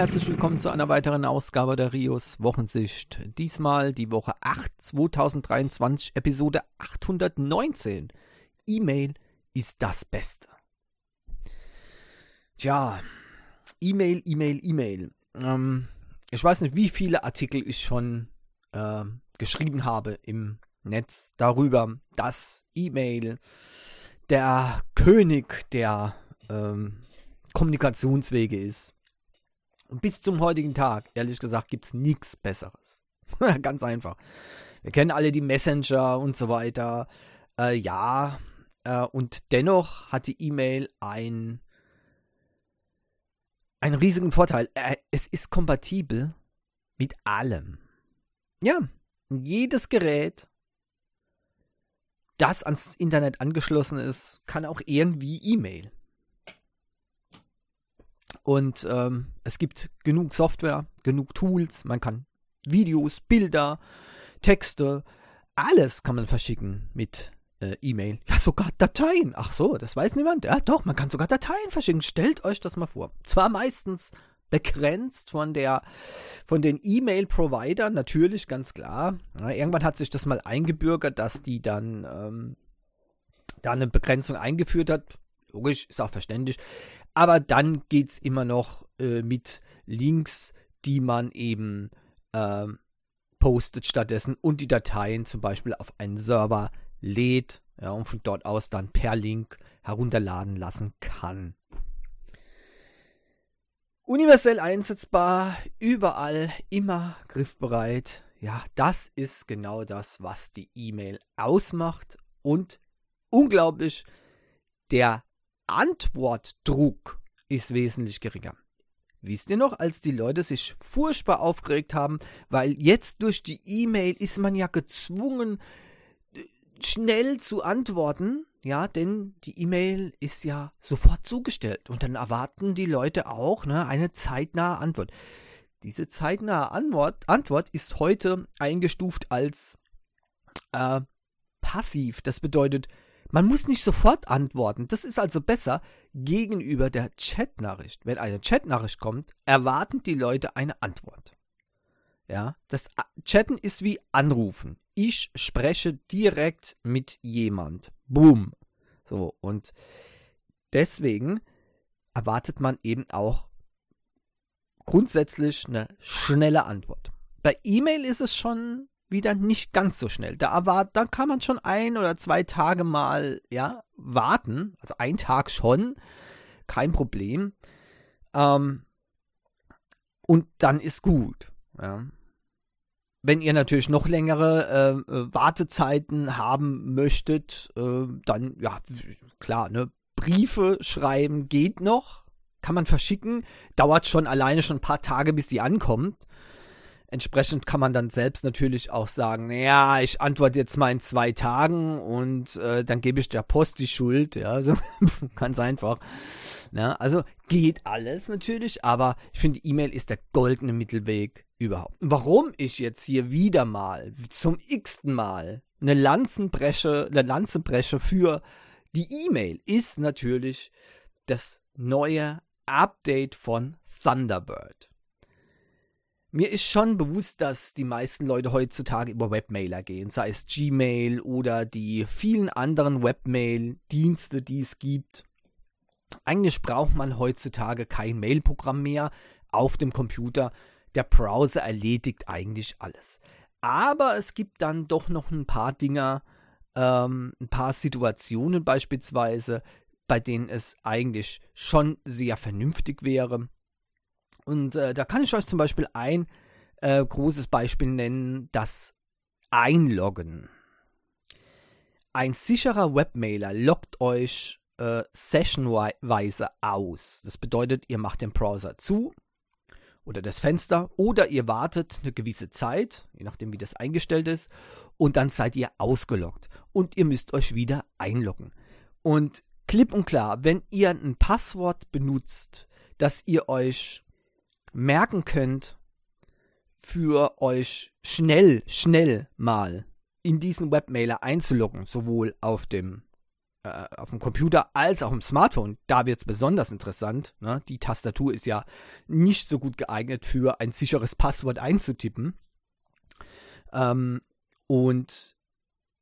herzlich willkommen zu einer weiteren Ausgabe der Rios Wochensicht. Diesmal die Woche 8 2023, Episode 819. E-Mail ist das Beste. Tja, E-Mail, E-Mail, E-Mail. Ähm, ich weiß nicht, wie viele Artikel ich schon äh, geschrieben habe im Netz darüber, dass E-Mail der König der ähm, Kommunikationswege ist. Und bis zum heutigen Tag, ehrlich gesagt, gibt es nichts Besseres. Ganz einfach. Wir kennen alle die Messenger und so weiter. Äh, ja, äh, und dennoch hat die E-Mail ein, einen riesigen Vorteil. Äh, es ist kompatibel mit allem. Ja, jedes Gerät, das ans Internet angeschlossen ist, kann auch irgendwie E-Mail. Und ähm, es gibt genug Software, genug Tools, man kann Videos, Bilder, Texte, alles kann man verschicken mit äh, E-Mail. Ja, sogar Dateien. Ach so, das weiß niemand. Ja, doch, man kann sogar Dateien verschicken. Stellt euch das mal vor. Zwar meistens begrenzt von der von den E-Mail-Providern, natürlich, ganz klar. Ja, irgendwann hat sich das mal eingebürgert, dass die dann ähm, da eine Begrenzung eingeführt hat. Logisch, ist auch verständlich. Aber dann geht es immer noch äh, mit Links, die man eben äh, postet stattdessen und die Dateien zum Beispiel auf einen Server lädt ja, und von dort aus dann per Link herunterladen lassen kann. Universell einsetzbar, überall, immer griffbereit. Ja, das ist genau das, was die E-Mail ausmacht und unglaublich, der Antwortdruck ist wesentlich geringer. Wisst ihr noch, als die Leute sich furchtbar aufgeregt haben, weil jetzt durch die E-Mail ist man ja gezwungen, schnell zu antworten, ja, denn die E-Mail ist ja sofort zugestellt und dann erwarten die Leute auch ne, eine zeitnahe Antwort. Diese zeitnahe Antwort, Antwort ist heute eingestuft als äh, passiv. Das bedeutet, man muss nicht sofort antworten. Das ist also besser gegenüber der Chatnachricht. Wenn eine Chatnachricht kommt, erwarten die Leute eine Antwort. Ja, das Chatten ist wie Anrufen. Ich spreche direkt mit jemand. Boom. So, und deswegen erwartet man eben auch grundsätzlich eine schnelle Antwort. Bei E-Mail ist es schon wieder nicht ganz so schnell. Da, erwart, da kann man schon ein oder zwei Tage mal ja, warten. Also ein Tag schon. Kein Problem. Ähm, und dann ist gut. Ja. Wenn ihr natürlich noch längere äh, äh, Wartezeiten haben möchtet, äh, dann, ja, klar, ne, Briefe schreiben geht noch, kann man verschicken, dauert schon alleine schon ein paar Tage, bis die ankommt. Entsprechend kann man dann selbst natürlich auch sagen, naja, ich antworte jetzt mal in zwei Tagen und äh, dann gebe ich der Post die Schuld, ja, so ganz einfach. Ja, also geht alles natürlich, aber ich finde, E-Mail ist der goldene Mittelweg überhaupt. Warum ich jetzt hier wieder mal zum x-ten Mal eine Lanzenbresche, eine Lanzenbresche für die E-Mail ist natürlich das neue Update von Thunderbird. Mir ist schon bewusst, dass die meisten Leute heutzutage über Webmailer gehen, sei es Gmail oder die vielen anderen Webmail-Dienste, die es gibt. Eigentlich braucht man heutzutage kein Mailprogramm mehr auf dem Computer. Der Browser erledigt eigentlich alles. Aber es gibt dann doch noch ein paar Dinger, ähm, ein paar Situationen beispielsweise, bei denen es eigentlich schon sehr vernünftig wäre, und äh, da kann ich euch zum Beispiel ein äh, großes Beispiel nennen, das Einloggen. Ein sicherer Webmailer loggt euch äh, sessionweise aus. Das bedeutet, ihr macht den Browser zu oder das Fenster oder ihr wartet eine gewisse Zeit, je nachdem wie das eingestellt ist, und dann seid ihr ausgeloggt und ihr müsst euch wieder einloggen. Und klipp und klar, wenn ihr ein Passwort benutzt, das ihr euch merken könnt, für euch schnell, schnell mal in diesen Webmailer einzuloggen, sowohl auf dem äh, auf dem Computer als auch im Smartphone, da wird es besonders interessant. Ne? Die Tastatur ist ja nicht so gut geeignet für ein sicheres Passwort einzutippen. Ähm, und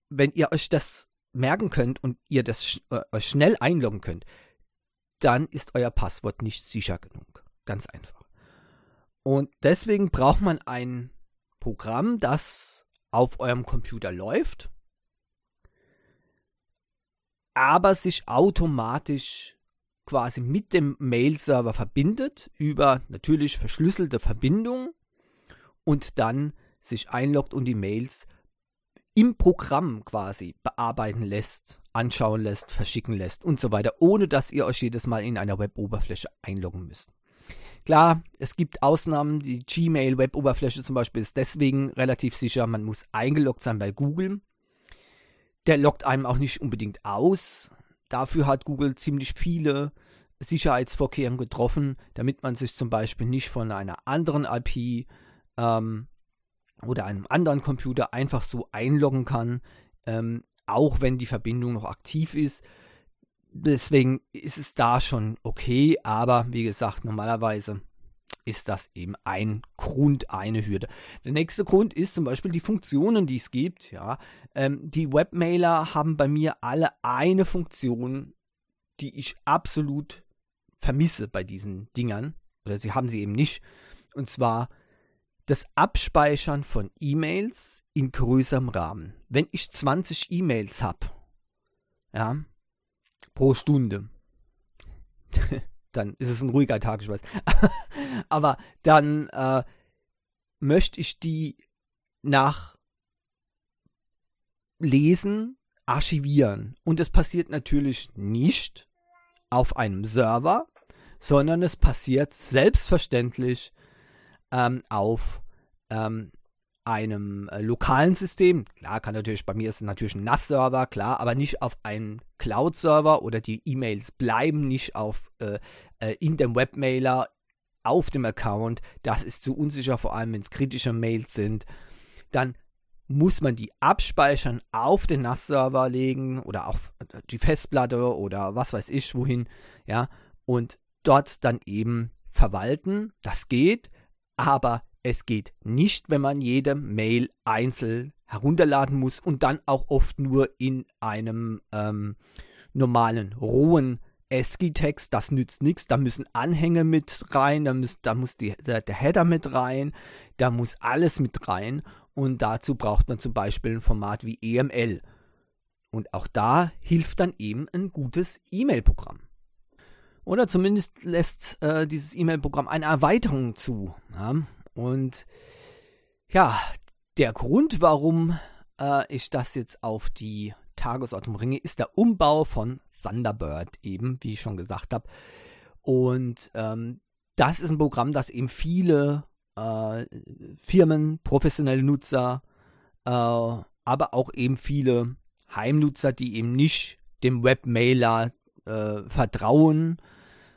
wenn ihr euch das merken könnt und ihr das sch äh, euch schnell einloggen könnt, dann ist euer Passwort nicht sicher genug. Ganz einfach. Und deswegen braucht man ein Programm, das auf eurem Computer läuft aber sich automatisch quasi mit dem Mail-Server verbindet über natürlich verschlüsselte Verbindung und dann sich einloggt und die Mails im Programm quasi bearbeiten lässt, anschauen lässt, verschicken lässt und so weiter, ohne dass ihr euch jedes Mal in einer Web-Oberfläche einloggen müsst. Klar, es gibt Ausnahmen, die Gmail-Web-Oberfläche zum Beispiel ist deswegen relativ sicher, man muss eingeloggt sein bei Google der lockt einem auch nicht unbedingt aus. Dafür hat Google ziemlich viele Sicherheitsvorkehrungen getroffen, damit man sich zum Beispiel nicht von einer anderen IP ähm, oder einem anderen Computer einfach so einloggen kann, ähm, auch wenn die Verbindung noch aktiv ist. Deswegen ist es da schon okay, aber wie gesagt, normalerweise ist das eben ein Grund, eine Hürde. Der nächste Grund ist zum Beispiel die Funktionen, die es gibt. Ja, ähm, die Webmailer haben bei mir alle eine Funktion, die ich absolut vermisse bei diesen Dingern. Oder sie haben sie eben nicht. Und zwar das Abspeichern von E-Mails in größerem Rahmen. Wenn ich 20 E-Mails habe, ja, pro Stunde, dann ist es ein ruhiger Tag, ich weiß. Aber dann äh, möchte ich die nach Lesen archivieren. Und es passiert natürlich nicht auf einem Server, sondern es passiert selbstverständlich ähm, auf ähm, einem äh, lokalen System. Klar, kann natürlich, bei mir ist es natürlich ein NAS-Server, klar, aber nicht auf einem Cloud-Server oder die E-Mails bleiben nicht auf, äh, äh, in dem Webmailer auf dem Account. Das ist zu unsicher, vor allem wenn es kritische Mails sind. Dann muss man die abspeichern auf den NAS-Server legen oder auf äh, die Festplatte oder was weiß ich wohin, ja, und dort dann eben verwalten. Das geht, aber es geht nicht, wenn man jede Mail einzeln herunterladen muss und dann auch oft nur in einem ähm, normalen, rohen ASCII-Text. Das nützt nichts. Da müssen Anhänge mit rein, da, muss, da muss die, der, der Header mit rein, da muss alles mit rein. Und dazu braucht man zum Beispiel ein Format wie EML. Und auch da hilft dann eben ein gutes E-Mail-Programm. Oder zumindest lässt äh, dieses E-Mail-Programm eine Erweiterung zu. Ja? Und ja, der Grund, warum äh, ich das jetzt auf die Tagesordnung bringe, ist der Umbau von Thunderbird eben, wie ich schon gesagt habe. Und ähm, das ist ein Programm, das eben viele äh, Firmen, professionelle Nutzer, äh, aber auch eben viele Heimnutzer, die eben nicht dem Webmailer äh, vertrauen,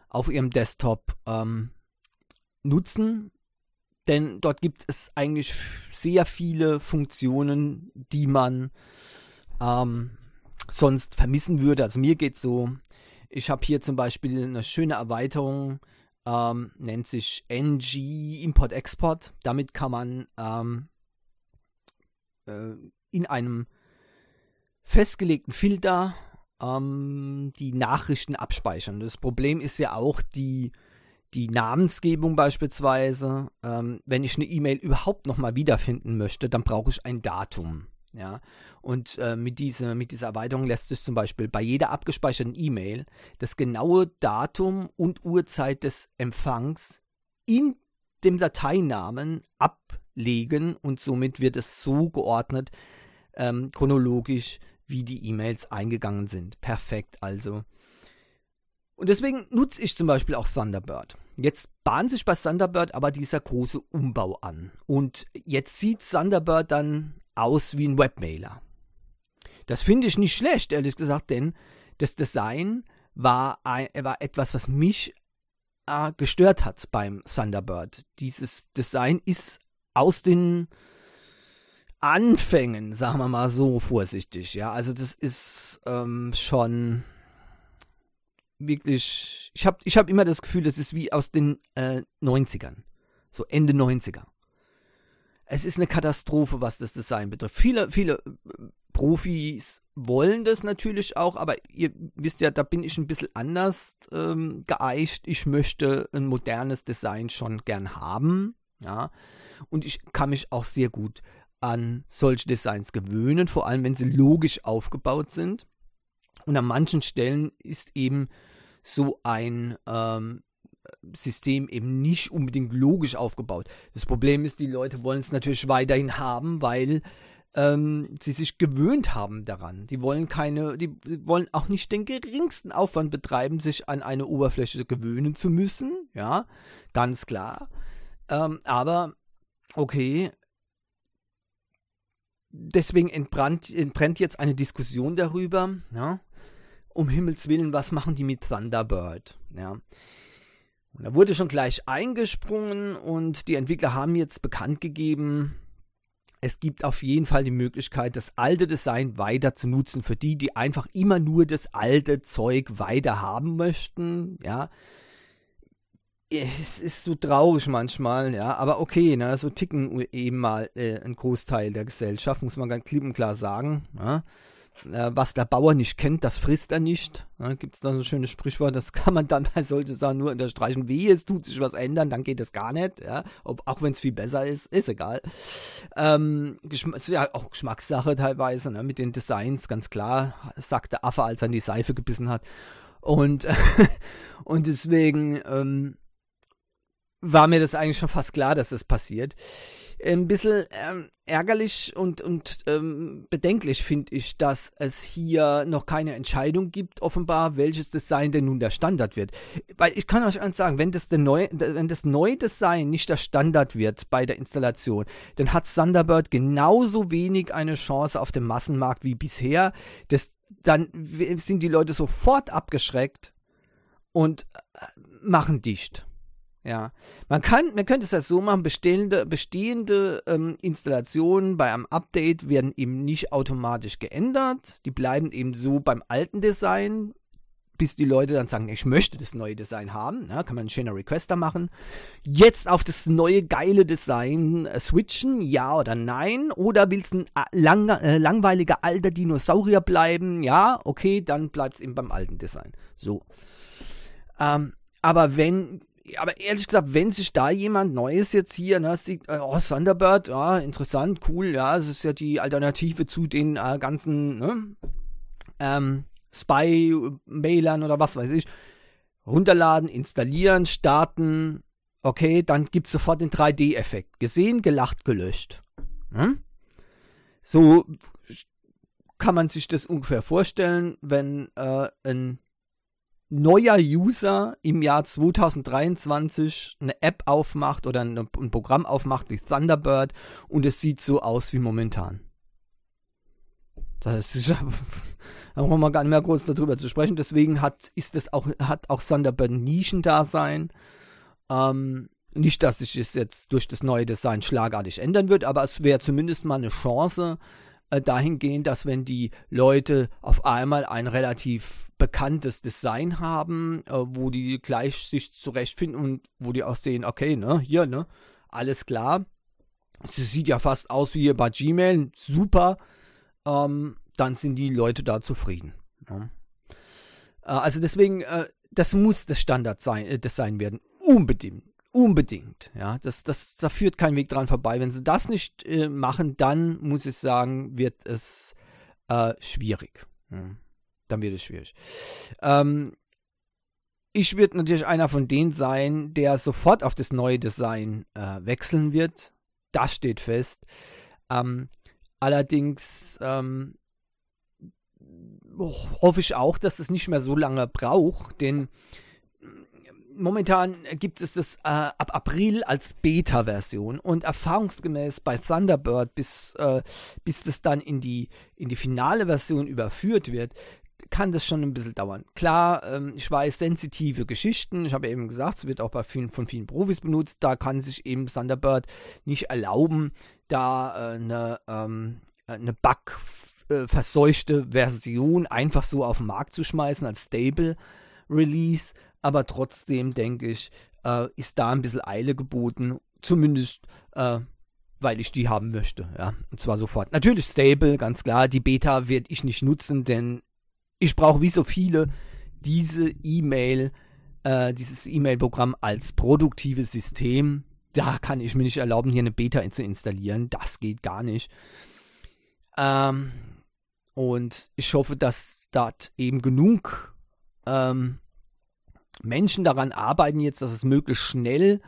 auf ihrem Desktop ähm, nutzen denn dort gibt es eigentlich sehr viele Funktionen, die man ähm, sonst vermissen würde. Also mir geht es so, ich habe hier zum Beispiel eine schöne Erweiterung, ähm, nennt sich NG Import Export. Damit kann man ähm, äh, in einem festgelegten Filter ähm, die Nachrichten abspeichern. Das Problem ist ja auch die die Namensgebung beispielsweise, ähm, wenn ich eine E-Mail überhaupt nochmal wiederfinden möchte, dann brauche ich ein Datum. Ja, und äh, mit, diese, mit dieser Erweiterung lässt sich zum Beispiel bei jeder abgespeicherten E-Mail das genaue Datum und Uhrzeit des Empfangs in dem Dateinamen ablegen und somit wird es so geordnet, ähm, chronologisch, wie die E-Mails eingegangen sind. Perfekt also. Und deswegen nutze ich zum Beispiel auch Thunderbird. Jetzt bahnt sich bei Thunderbird aber dieser große Umbau an. Und jetzt sieht Thunderbird dann aus wie ein Webmailer. Das finde ich nicht schlecht, ehrlich gesagt, denn das Design war, ein, war etwas, was mich äh, gestört hat beim Thunderbird. Dieses Design ist aus den Anfängen, sagen wir mal so vorsichtig. Ja, also das ist ähm, schon wirklich. Ich habe ich hab immer das Gefühl, das ist wie aus den äh, 90ern. So Ende 90er. Es ist eine Katastrophe, was das Design betrifft. Viele, viele äh, Profis wollen das natürlich auch, aber ihr wisst ja, da bin ich ein bisschen anders ähm, geeicht. Ich möchte ein modernes Design schon gern haben, ja. Und ich kann mich auch sehr gut an solche Designs gewöhnen, vor allem wenn sie logisch aufgebaut sind. Und an manchen Stellen ist eben so ein ähm, System eben nicht unbedingt logisch aufgebaut. Das Problem ist, die Leute wollen es natürlich weiterhin haben, weil ähm, sie sich gewöhnt haben daran. Die wollen keine, die wollen auch nicht den geringsten Aufwand betreiben, sich an eine Oberfläche gewöhnen zu müssen. Ja, ganz klar. Ähm, aber okay, deswegen entbrannt, entbrennt jetzt eine Diskussion darüber, ja, um Himmels Willen, was machen die mit Thunderbird, ja. Und da wurde schon gleich eingesprungen und die Entwickler haben jetzt bekannt gegeben, es gibt auf jeden Fall die Möglichkeit, das alte Design weiter zu nutzen für die, die einfach immer nur das alte Zeug weiter haben möchten, ja. Es ist so traurig manchmal, ja, aber okay, ne, so ticken eben mal äh, ein Großteil der Gesellschaft, muss man ganz klipp und klar sagen, ja. Äh, was der Bauer nicht kennt, das frisst er nicht. Ja, Gibt es da so ein schönes Sprichwort, das kann man dann bei solchen Sachen nur unterstreichen. Wie es tut sich was ändern, dann geht es gar nicht. Ja? Ob, auch wenn es viel besser ist, ist egal. Ähm, ist ja auch Geschmackssache teilweise, ne? mit den Designs, ganz klar, sagt der Affe, als er in die Seife gebissen hat. Und, und deswegen ähm, war mir das eigentlich schon fast klar, dass das passiert ein bisschen ähm, ärgerlich und, und ähm, bedenklich finde ich, dass es hier noch keine Entscheidung gibt, offenbar, welches Design denn nun der Standard wird. Weil ich kann euch eins sagen, wenn das, neu, wenn das neue Design nicht der Standard wird bei der Installation, dann hat Thunderbird genauso wenig eine Chance auf dem Massenmarkt wie bisher. Das, dann sind die Leute sofort abgeschreckt und äh, machen dicht. Ja, man kann, man könnte es ja so machen, bestehende, bestehende ähm, Installationen bei einem Update werden eben nicht automatisch geändert. Die bleiben eben so beim alten Design, bis die Leute dann sagen, ich möchte das neue Design haben. Ja, kann man einen schöner Requester machen. Jetzt auf das neue geile Design äh, switchen, ja oder nein? Oder willst du ein äh, lang, äh, langweiliger alter Dinosaurier bleiben? Ja, okay, dann bleibt es eben beim alten Design. So. Ähm, aber wenn aber ehrlich gesagt, wenn sich da jemand Neues jetzt hier, ne, sieht, äh, oh, Thunderbird, ja, interessant, cool, ja, es ist ja die Alternative zu den äh, ganzen, ne, ähm, Spy-Mailern oder was weiß ich, runterladen, installieren, starten, okay, dann gibt es sofort den 3D-Effekt. Gesehen, gelacht, gelöscht. Hm? So kann man sich das ungefähr vorstellen, wenn äh, ein neuer User im Jahr 2023 eine App aufmacht oder ein, Programm aufmacht wie Thunderbird und es sieht so aus wie momentan. Das ist, da brauchen wir gar nicht mehr groß darüber zu sprechen. Deswegen hat, ist es auch, hat auch Thunderbird ein Nischendasein. Ähm, nicht, dass sich das jetzt durch das neue Design schlagartig ändern wird, aber es wäre zumindest mal eine Chance, äh, dahingehend, dass wenn die Leute auf einmal ein relativ bekanntes Design haben, äh, wo die gleich sich zurechtfinden und wo die auch sehen, okay, ne, hier, ne, alles klar. Es sieht ja fast aus wie hier bei Gmail, super. Ähm, dann sind die Leute da zufrieden. Ja. Äh, also deswegen, äh, das muss das Standard sein, äh, Design werden. Unbedingt. Unbedingt, ja. Das, das, da führt kein Weg dran vorbei. Wenn sie das nicht äh, machen, dann muss ich sagen, wird es äh, schwierig. Ja. Dann wird es schwierig. Ähm, ich würde natürlich einer von denen sein, der sofort auf das neue Design äh, wechseln wird. Das steht fest. Ähm, allerdings ähm, hoffe ich auch, dass es nicht mehr so lange braucht, denn momentan gibt es das äh, ab April als Beta-Version und erfahrungsgemäß bei Thunderbird, bis, äh, bis das dann in die, in die finale Version überführt wird, kann das schon ein bisschen dauern. Klar, ähm, ich weiß, sensitive Geschichten, ich habe eben gesagt, es wird auch bei vielen, von vielen Profis benutzt, da kann sich eben Thunderbird nicht erlauben, da äh, eine, ähm, eine bugverseuchte Version einfach so auf den Markt zu schmeißen als Stable Release. Aber trotzdem denke ich, äh, ist da ein bisschen Eile geboten. Zumindest, äh, weil ich die haben möchte. Ja, und zwar sofort. Natürlich Stable, ganz klar. Die Beta werde ich nicht nutzen, denn ich brauche wie so viele diese E-Mail, äh, dieses E-Mail-Programm als produktives System. Da kann ich mir nicht erlauben, hier eine Beta zu installieren. Das geht gar nicht. Ähm, und ich hoffe, dass dort eben genug ähm, Menschen daran arbeiten jetzt, dass es möglichst schnell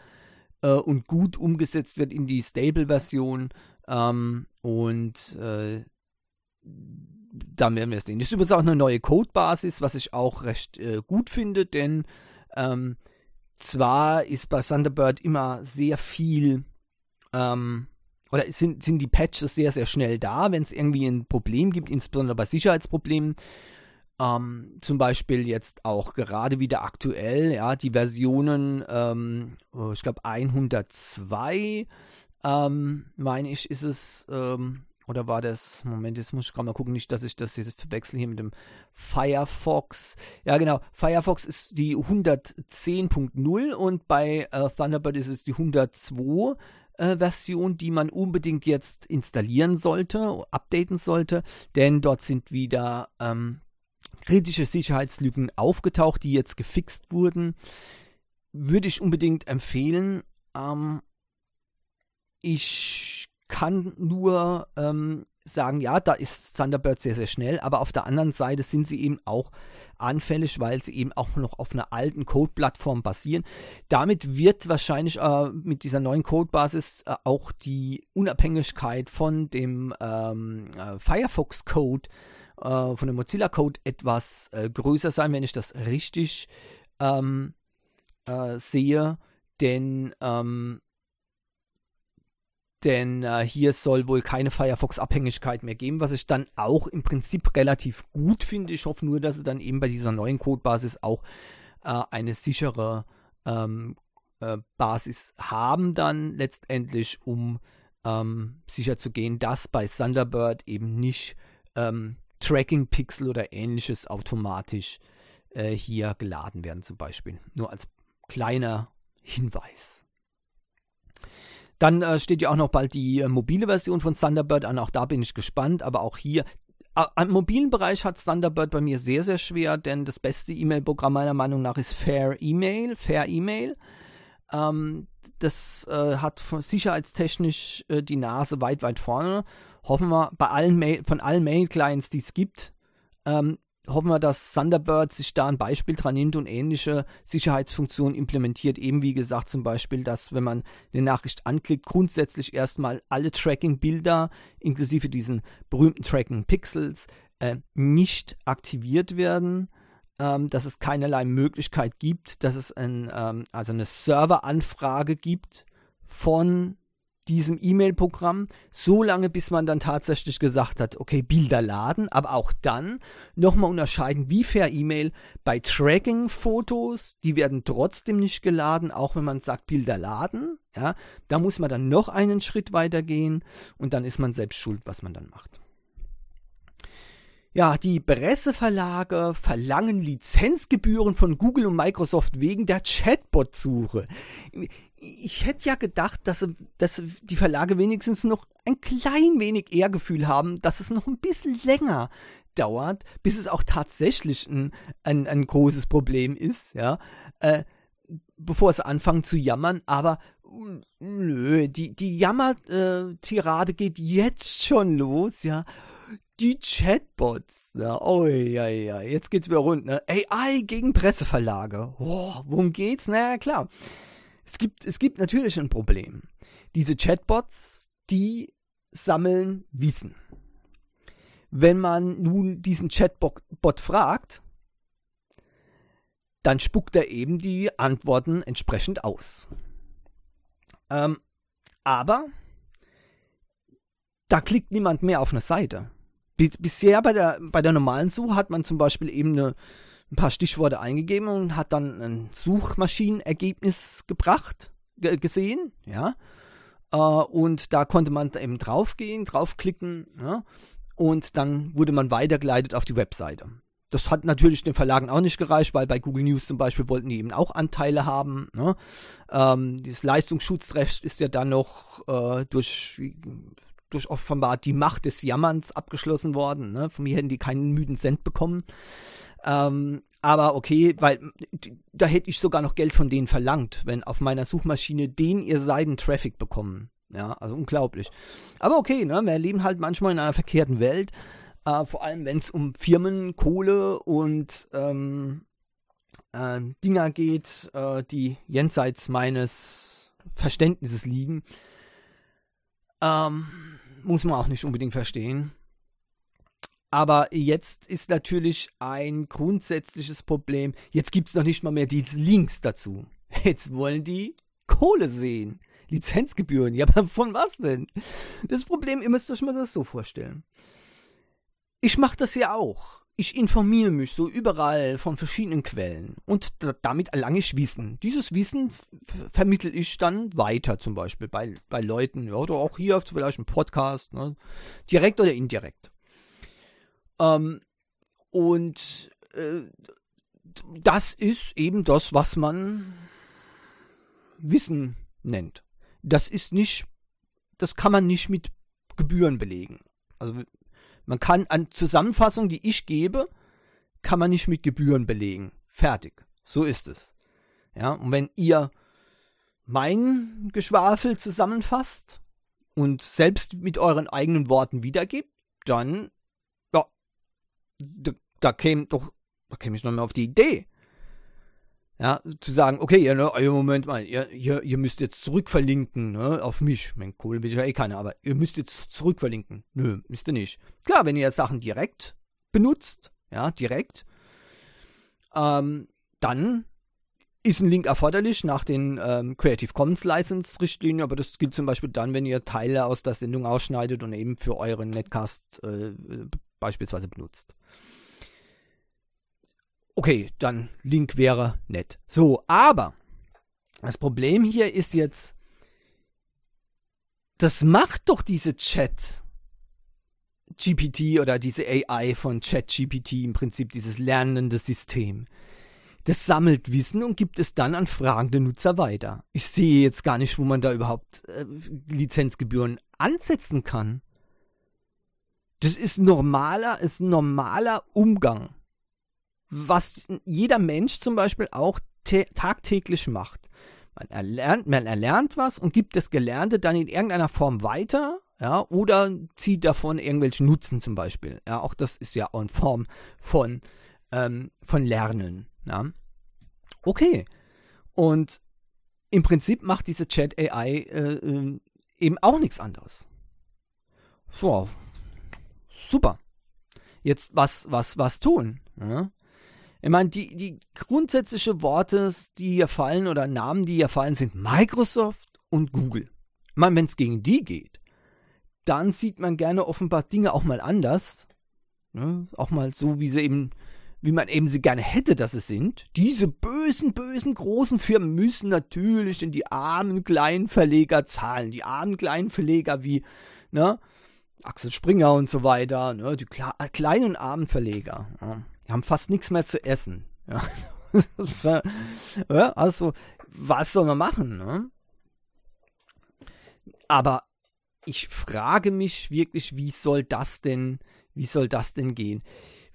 äh, und gut umgesetzt wird in die Stable-Version. Ähm, und äh, dann werden wir es sehen. Das ist übrigens auch eine neue Codebasis, was ich auch recht äh, gut finde, denn ähm, zwar ist bei Thunderbird immer sehr viel ähm, oder sind, sind die Patches sehr, sehr schnell da, wenn es irgendwie ein Problem gibt, insbesondere bei Sicherheitsproblemen. Ähm, zum Beispiel jetzt auch gerade wieder aktuell, ja, die Versionen, ähm, oh, ich glaube 102, ähm, meine ich, ist es, ähm, oder war das, Moment, jetzt muss ich gerade mal gucken, nicht, dass ich das jetzt verwechsel hier mit dem Firefox. Ja, genau, Firefox ist die 110.0 und bei äh, Thunderbird ist es die 102. Äh, Version, die man unbedingt jetzt installieren sollte, updaten sollte, denn dort sind wieder ähm, kritische Sicherheitslücken aufgetaucht, die jetzt gefixt wurden. Würde ich unbedingt empfehlen. Ähm, ich kann nur ähm, sagen, ja, da ist Thunderbird sehr, sehr schnell, aber auf der anderen Seite sind sie eben auch anfällig, weil sie eben auch noch auf einer alten Code-Plattform basieren. Damit wird wahrscheinlich äh, mit dieser neuen Codebasis äh, auch die Unabhängigkeit von dem ähm, äh, Firefox-Code äh, von dem Mozilla Code etwas äh, größer sein, wenn ich das richtig ähm, äh, sehe. Denn, ähm, denn äh, hier soll wohl keine Firefox-Abhängigkeit mehr geben, was ich dann auch im Prinzip relativ gut finde. Ich hoffe nur, dass sie dann eben bei dieser neuen Codebasis auch äh, eine sichere ähm, äh, Basis haben, dann letztendlich, um ähm, sicher zu gehen, dass bei Thunderbird eben nicht ähm, Tracking-Pixel oder ähnliches automatisch äh, hier geladen werden zum Beispiel. Nur als kleiner Hinweis. Dann äh, steht ja auch noch bald die äh, mobile Version von Thunderbird an. Auch da bin ich gespannt. Aber auch hier, am mobilen Bereich hat Thunderbird bei mir sehr, sehr schwer, denn das beste E-Mail-Programm meiner Meinung nach ist Fair Email. Fair Email. Ähm, das äh, hat sicherheitstechnisch äh, die Nase weit, weit vorne hoffen wir bei allen Mail, von allen Mail-Clients, die es gibt, ähm, hoffen wir, dass Thunderbird sich da ein Beispiel dran nimmt und ähnliche Sicherheitsfunktionen implementiert. Eben wie gesagt, zum Beispiel, dass wenn man eine Nachricht anklickt, grundsätzlich erstmal alle Tracking-Bilder inklusive diesen berühmten Tracking-Pixels äh, nicht aktiviert werden. Ähm, dass es keinerlei Möglichkeit gibt, dass es ein, ähm, also eine Serveranfrage gibt von diesem E-Mail-Programm, so lange, bis man dann tatsächlich gesagt hat, okay, Bilder laden, aber auch dann nochmal unterscheiden, wie fair E-Mail bei Tracking-Fotos, die werden trotzdem nicht geladen, auch wenn man sagt, Bilder laden, ja, da muss man dann noch einen Schritt weiter gehen und dann ist man selbst schuld, was man dann macht. Ja, die Presseverlage verlangen Lizenzgebühren von Google und Microsoft wegen der Chatbot-Suche ich hätte ja gedacht, dass, dass die Verlage wenigstens noch ein klein wenig Ehrgefühl haben, dass es noch ein bisschen länger dauert, bis es auch tatsächlich ein, ein, ein großes Problem ist, ja, äh, bevor es anfangen zu jammern, aber nö, die, die Jammer-Tirade geht jetzt schon los, ja. Die Chatbots, ja, oh ja, ja, jetzt geht's wieder rund, ne? AI gegen Presseverlage. Oh, worum geht's? Na ja, klar. Es gibt, es gibt natürlich ein Problem. Diese Chatbots, die sammeln Wissen. Wenn man nun diesen Chatbot fragt, dann spuckt er eben die Antworten entsprechend aus. Ähm, aber da klickt niemand mehr auf eine Seite. Bisher bei der, bei der normalen Suche hat man zum Beispiel eben eine, ein paar Stichworte eingegeben und hat dann ein Suchmaschinenergebnis gebracht, gesehen, ja. Äh, und da konnte man eben draufgehen, draufklicken ja, und dann wurde man weitergeleitet auf die Webseite. Das hat natürlich den Verlagen auch nicht gereicht, weil bei Google News zum Beispiel wollten die eben auch Anteile haben. Ne? Ähm, das Leistungsschutzrecht ist ja dann noch äh, durch, durch offenbar die Macht des Jammerns abgeschlossen worden. Ne? Von mir hätten die keinen müden Cent bekommen. Ähm, aber okay, weil da hätte ich sogar noch Geld von denen verlangt, wenn auf meiner Suchmaschine den ihr Seiten Traffic bekommen. Ja, also unglaublich. Aber okay, ne, wir leben halt manchmal in einer verkehrten Welt. Äh, vor allem, wenn es um Firmen, Kohle und ähm, äh, Dinger geht, äh, die jenseits meines Verständnisses liegen. Ähm, muss man auch nicht unbedingt verstehen. Aber jetzt ist natürlich ein grundsätzliches Problem. Jetzt gibt es noch nicht mal mehr die Links dazu. Jetzt wollen die Kohle sehen. Lizenzgebühren. Ja, aber von was denn? Das Problem, ihr müsst euch mal das so vorstellen. Ich mache das ja auch. Ich informiere mich so überall von verschiedenen Quellen und damit erlange ich Wissen. Dieses Wissen vermittle ich dann weiter, zum Beispiel bei, bei Leuten ja, oder auch hier vielleicht im Podcast, ne? direkt oder indirekt. Ähm, und äh, das ist eben das, was man Wissen nennt. Das ist nicht, das kann man nicht mit Gebühren belegen. Also man kann an Zusammenfassung, die ich gebe, kann man nicht mit Gebühren belegen. Fertig. So ist es. Ja, und wenn ihr mein Geschwafel zusammenfasst und selbst mit euren eigenen Worten wiedergebt, dann, ja, da, da käme doch, da käme ich noch mal auf die Idee. Ja, zu sagen, okay, ja, ne, Moment mal, ihr, ihr, ihr müsst jetzt zurückverlinken, ne, auf mich. Mein Kohle will ich ja eh keiner, aber ihr müsst jetzt zurückverlinken. Nö, müsst ihr nicht. Klar, wenn ihr Sachen direkt benutzt, ja, direkt, ähm, dann ist ein Link erforderlich nach den ähm, Creative Commons License Richtlinien, aber das gilt zum Beispiel dann, wenn ihr Teile aus der Sendung ausschneidet und eben für euren Netcast äh, beispielsweise benutzt. Okay, dann Link wäre nett. So, aber das Problem hier ist jetzt, das macht doch diese Chat GPT oder diese AI von Chat GPT im Prinzip dieses lernende System. Das sammelt Wissen und gibt es dann an fragende Nutzer weiter. Ich sehe jetzt gar nicht, wo man da überhaupt äh, Lizenzgebühren ansetzen kann. Das ist normaler, ist normaler Umgang was jeder Mensch zum Beispiel auch tagtäglich macht. Man erlernt, man erlernt was und gibt das Gelernte dann in irgendeiner Form weiter, ja, oder zieht davon irgendwelchen Nutzen zum Beispiel. Ja, auch das ist ja eine Form von, ähm, von Lernen. Ja. Okay. Und im Prinzip macht diese Chat AI äh, äh, eben auch nichts anderes. So. Super. Jetzt was, was, was tun? Ja? Ich meine, die, die grundsätzliche Worte, die hier fallen oder Namen, die hier fallen, sind Microsoft und Google. Ich meine, wenn es gegen die geht, dann sieht man gerne offenbar Dinge auch mal anders. Ne? Auch mal so, wie sie eben, wie man eben sie gerne hätte, dass es sind. Diese bösen, bösen großen Firmen müssen natürlich in die armen kleinen Verleger zahlen. Die armen kleinen Verleger wie, ne? Axel Springer und so weiter, ne? Die kleinen armen Verleger. Ja haben fast nichts mehr zu essen. Ja. ja, also, was soll man machen? Ne? Aber ich frage mich wirklich, wie soll das denn, wie soll das denn gehen?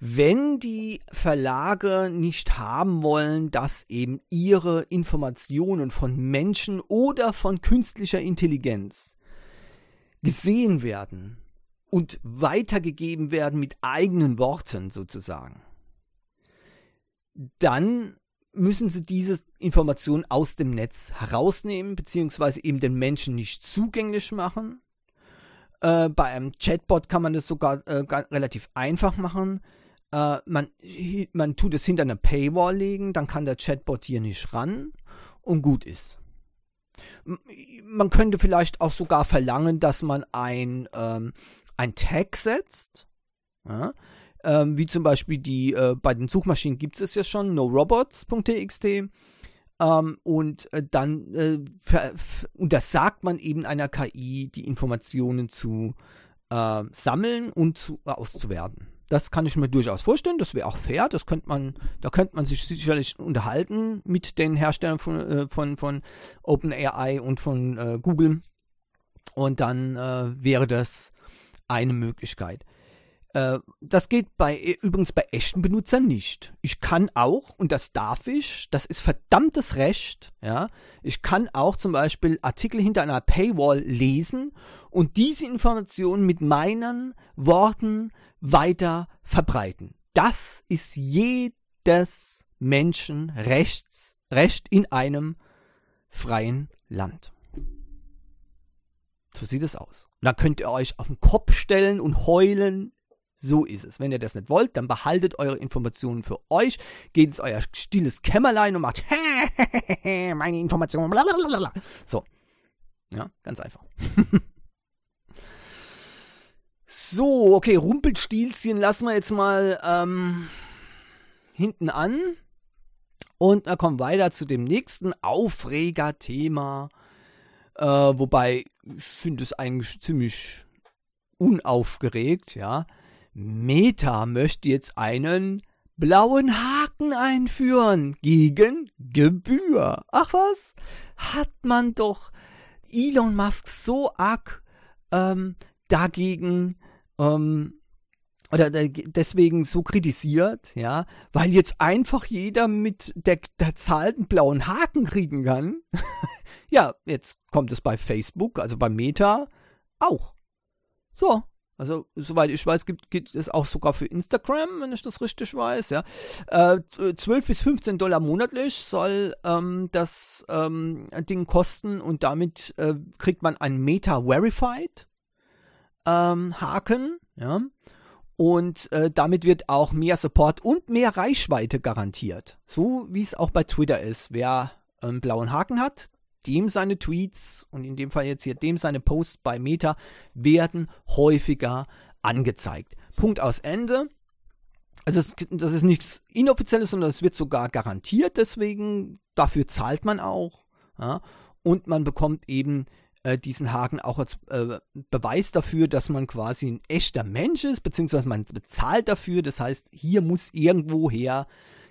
Wenn die Verlage nicht haben wollen, dass eben ihre Informationen von Menschen oder von künstlicher Intelligenz gesehen werden und weitergegeben werden mit eigenen Worten sozusagen, dann müssen sie diese Information aus dem Netz herausnehmen, beziehungsweise eben den Menschen nicht zugänglich machen. Äh, bei einem Chatbot kann man das sogar äh, relativ einfach machen. Äh, man, man tut es hinter einer Paywall legen, dann kann der Chatbot hier nicht ran und gut ist. Man könnte vielleicht auch sogar verlangen, dass man ein, ähm, ein Tag setzt. Ja? Ähm, wie zum Beispiel die, äh, bei den Suchmaschinen gibt es ja schon, norobots.txt. Ähm, und äh, dann äh, untersagt man eben einer KI, die Informationen zu äh, sammeln und zu, äh, auszuwerten. Das kann ich mir durchaus vorstellen. Das wäre auch fair. Das könnte man, da könnte man sich sicherlich unterhalten mit den Herstellern von, äh, von, von OpenAI und von äh, Google. Und dann wäre das eine Möglichkeit. Äh, das geht bei, übrigens bei echten Benutzern nicht. Ich kann auch, und das darf ich, das ist verdammtes Recht, ja, ich kann auch zum Beispiel Artikel hinter einer Paywall lesen und diese Informationen mit meinen Worten weiter verbreiten. Das ist jedes Menschen Rechts, Recht in einem freien Land. So sieht es aus. Und dann könnt ihr euch auf den Kopf stellen und heulen, so ist es. Wenn ihr das nicht wollt, dann behaltet eure Informationen für euch, geht ins euer stilles Kämmerlein und macht meine Informationen. Blablabla. So. Ja, ganz einfach. so, okay, Rumpelstilzchen lassen wir jetzt mal ähm, hinten an. Und dann kommen weiter zu dem nächsten Aufregerthema. Äh, wobei, ich finde es eigentlich ziemlich unaufgeregt, ja. Meta möchte jetzt einen blauen Haken einführen gegen Gebühr. Ach was? Hat man doch Elon Musk so arg ähm, dagegen ähm, oder deswegen so kritisiert, ja, weil jetzt einfach jeder mit der, der Zahl einen blauen Haken kriegen kann. ja, jetzt kommt es bei Facebook, also bei Meta auch. So, also, soweit ich weiß, gibt, gibt es auch sogar für Instagram, wenn ich das richtig weiß, ja. Äh, 12 bis 15 Dollar monatlich soll ähm, das ähm, Ding kosten und damit äh, kriegt man einen Meta Verified ähm, Haken, ja. Und äh, damit wird auch mehr Support und mehr Reichweite garantiert. So wie es auch bei Twitter ist. Wer einen blauen Haken hat, dem seine Tweets und in dem Fall jetzt hier dem seine Posts bei Meta werden häufiger angezeigt. Punkt aus Ende. Also es, das ist nichts Inoffizielles, sondern es wird sogar garantiert, deswegen dafür zahlt man auch. Ja, und man bekommt eben äh, diesen Haken auch als äh, Beweis dafür, dass man quasi ein echter Mensch ist, beziehungsweise man bezahlt dafür. Das heißt, hier muss irgendwoher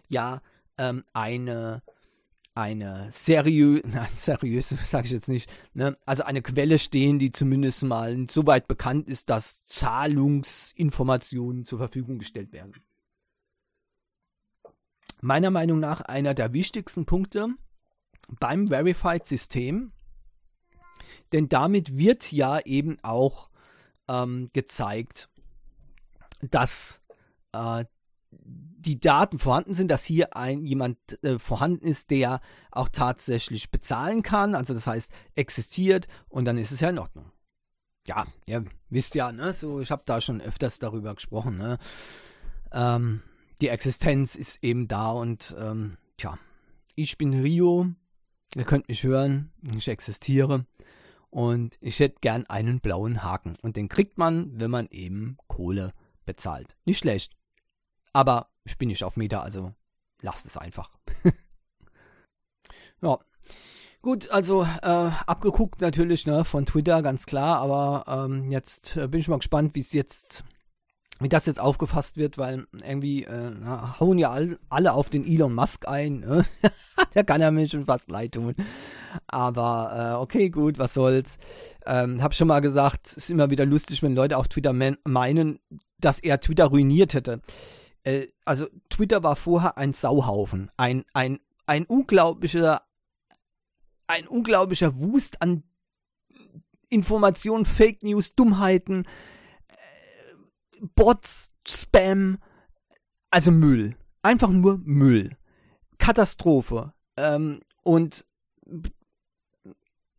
ja ähm, eine eine seriöse, nein, seriös sage ich jetzt nicht, ne? also eine Quelle stehen, die zumindest mal so weit bekannt ist, dass Zahlungsinformationen zur Verfügung gestellt werden. Meiner Meinung nach einer der wichtigsten Punkte beim Verified-System, denn damit wird ja eben auch ähm, gezeigt, dass äh, die Daten vorhanden sind, dass hier ein jemand äh, vorhanden ist, der auch tatsächlich bezahlen kann, also das heißt existiert und dann ist es ja in Ordnung. Ja, ihr wisst ja, ne, so ich habe da schon öfters darüber gesprochen, ne. Ähm, die Existenz ist eben da und ähm, tja, ich bin Rio, ihr könnt mich hören, ich existiere und ich hätte gern einen blauen Haken und den kriegt man, wenn man eben Kohle bezahlt. Nicht schlecht. Aber ich bin nicht auf Meta, also lasst es einfach. ja. Gut, also äh, abgeguckt natürlich ne, von Twitter, ganz klar, aber ähm, jetzt äh, bin ich mal gespannt, wie es jetzt, wie das jetzt aufgefasst wird, weil irgendwie äh, na, hauen ja all, alle auf den Elon Musk ein. Ne? Der kann ja mir schon fast leid tun. Aber äh, okay, gut, was soll's. Ähm, hab schon mal gesagt, es ist immer wieder lustig, wenn Leute auf Twitter meinen, dass er Twitter ruiniert hätte. Äh, also Twitter war vorher ein Sauhaufen, ein, ein, ein unglaublicher, ein unglaublicher Wust an Informationen, Fake News, Dummheiten, äh, Bots, Spam, also Müll. Einfach nur Müll. Katastrophe. Ähm, und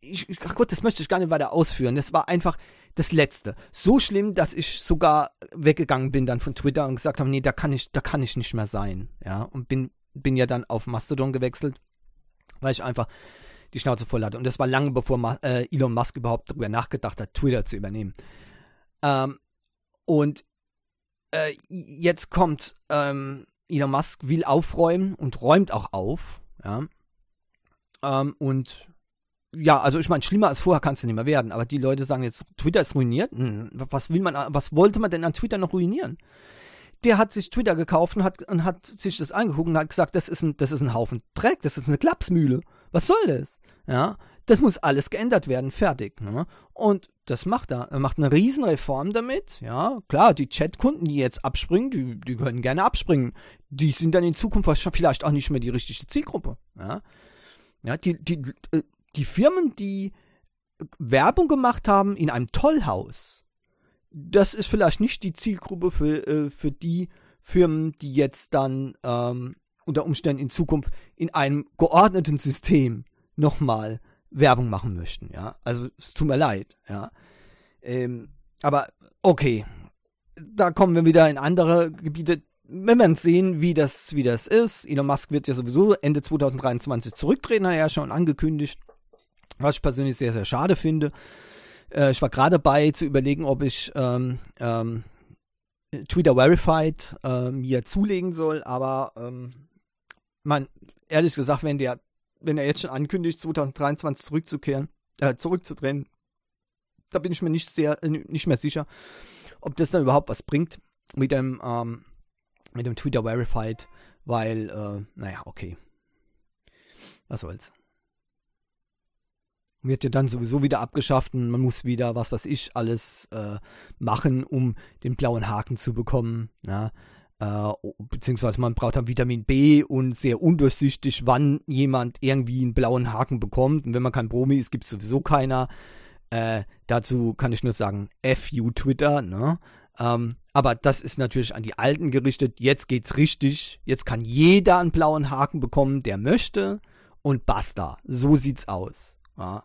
ich, ach Gott, das möchte ich gar nicht weiter ausführen. Das war einfach, das letzte. So schlimm, dass ich sogar weggegangen bin dann von Twitter und gesagt habe, nee, da kann ich, da kann ich nicht mehr sein. Ja, und bin, bin ja dann auf Mastodon gewechselt, weil ich einfach die Schnauze voll hatte. Und das war lange bevor Ma äh, Elon Musk überhaupt darüber nachgedacht hat, Twitter zu übernehmen. Ähm, und äh, jetzt kommt ähm, Elon Musk will aufräumen und räumt auch auf. Ja. Ähm, und ja, also ich meine, schlimmer als vorher kannst du nicht mehr werden, aber die Leute sagen jetzt, Twitter ist ruiniert. Hm, was will man, was wollte man denn an Twitter noch ruinieren? Der hat sich Twitter gekauft und hat, und hat sich das angeguckt und hat gesagt, das ist ein, das ist ein Haufen Dreck, das ist eine Klapsmühle. Was soll das? Ja, das muss alles geändert werden, fertig. Ne? Und das macht er. Er macht eine Riesenreform damit. Ja, klar, die Chatkunden, die jetzt abspringen, die, die können gerne abspringen. Die sind dann in Zukunft vielleicht auch nicht mehr die richtige Zielgruppe. Ja, ja die, die, äh, die Firmen, die Werbung gemacht haben in einem Tollhaus, das ist vielleicht nicht die Zielgruppe für, äh, für die Firmen, die jetzt dann ähm, unter Umständen in Zukunft in einem geordneten System nochmal Werbung machen möchten, ja. Also es tut mir leid, ja. Ähm, aber okay, da kommen wir wieder in andere Gebiete. Wir werden sehen, wie das, wie das ist. Elon Musk wird ja sowieso Ende 2023 zurücktreten, hat er ja schon angekündigt. Was ich persönlich sehr, sehr schade finde. Äh, ich war gerade dabei zu überlegen, ob ich ähm, ähm, Twitter Verified äh, mir zulegen soll, aber ähm, man, ehrlich gesagt, wenn der, wenn er jetzt schon ankündigt, 2023 zurückzukehren, äh, zurückzudrehen, da bin ich mir nicht sehr, äh, nicht mehr sicher, ob das dann überhaupt was bringt mit dem, ähm, mit dem Twitter Verified, weil, äh, naja, okay. Was soll's wird ja dann sowieso wieder abgeschafft und man muss wieder, was weiß ich, alles äh, machen, um den blauen Haken zu bekommen. Ja? Äh, beziehungsweise man braucht dann Vitamin B und sehr undurchsichtig, wann jemand irgendwie einen blauen Haken bekommt. Und wenn man kein Promi ist, gibt es sowieso keiner. Äh, dazu kann ich nur sagen, FU Twitter, ne? Ähm, aber das ist natürlich an die Alten gerichtet. Jetzt geht's richtig. Jetzt kann jeder einen blauen Haken bekommen, der möchte. Und basta. So sieht's aus. Ja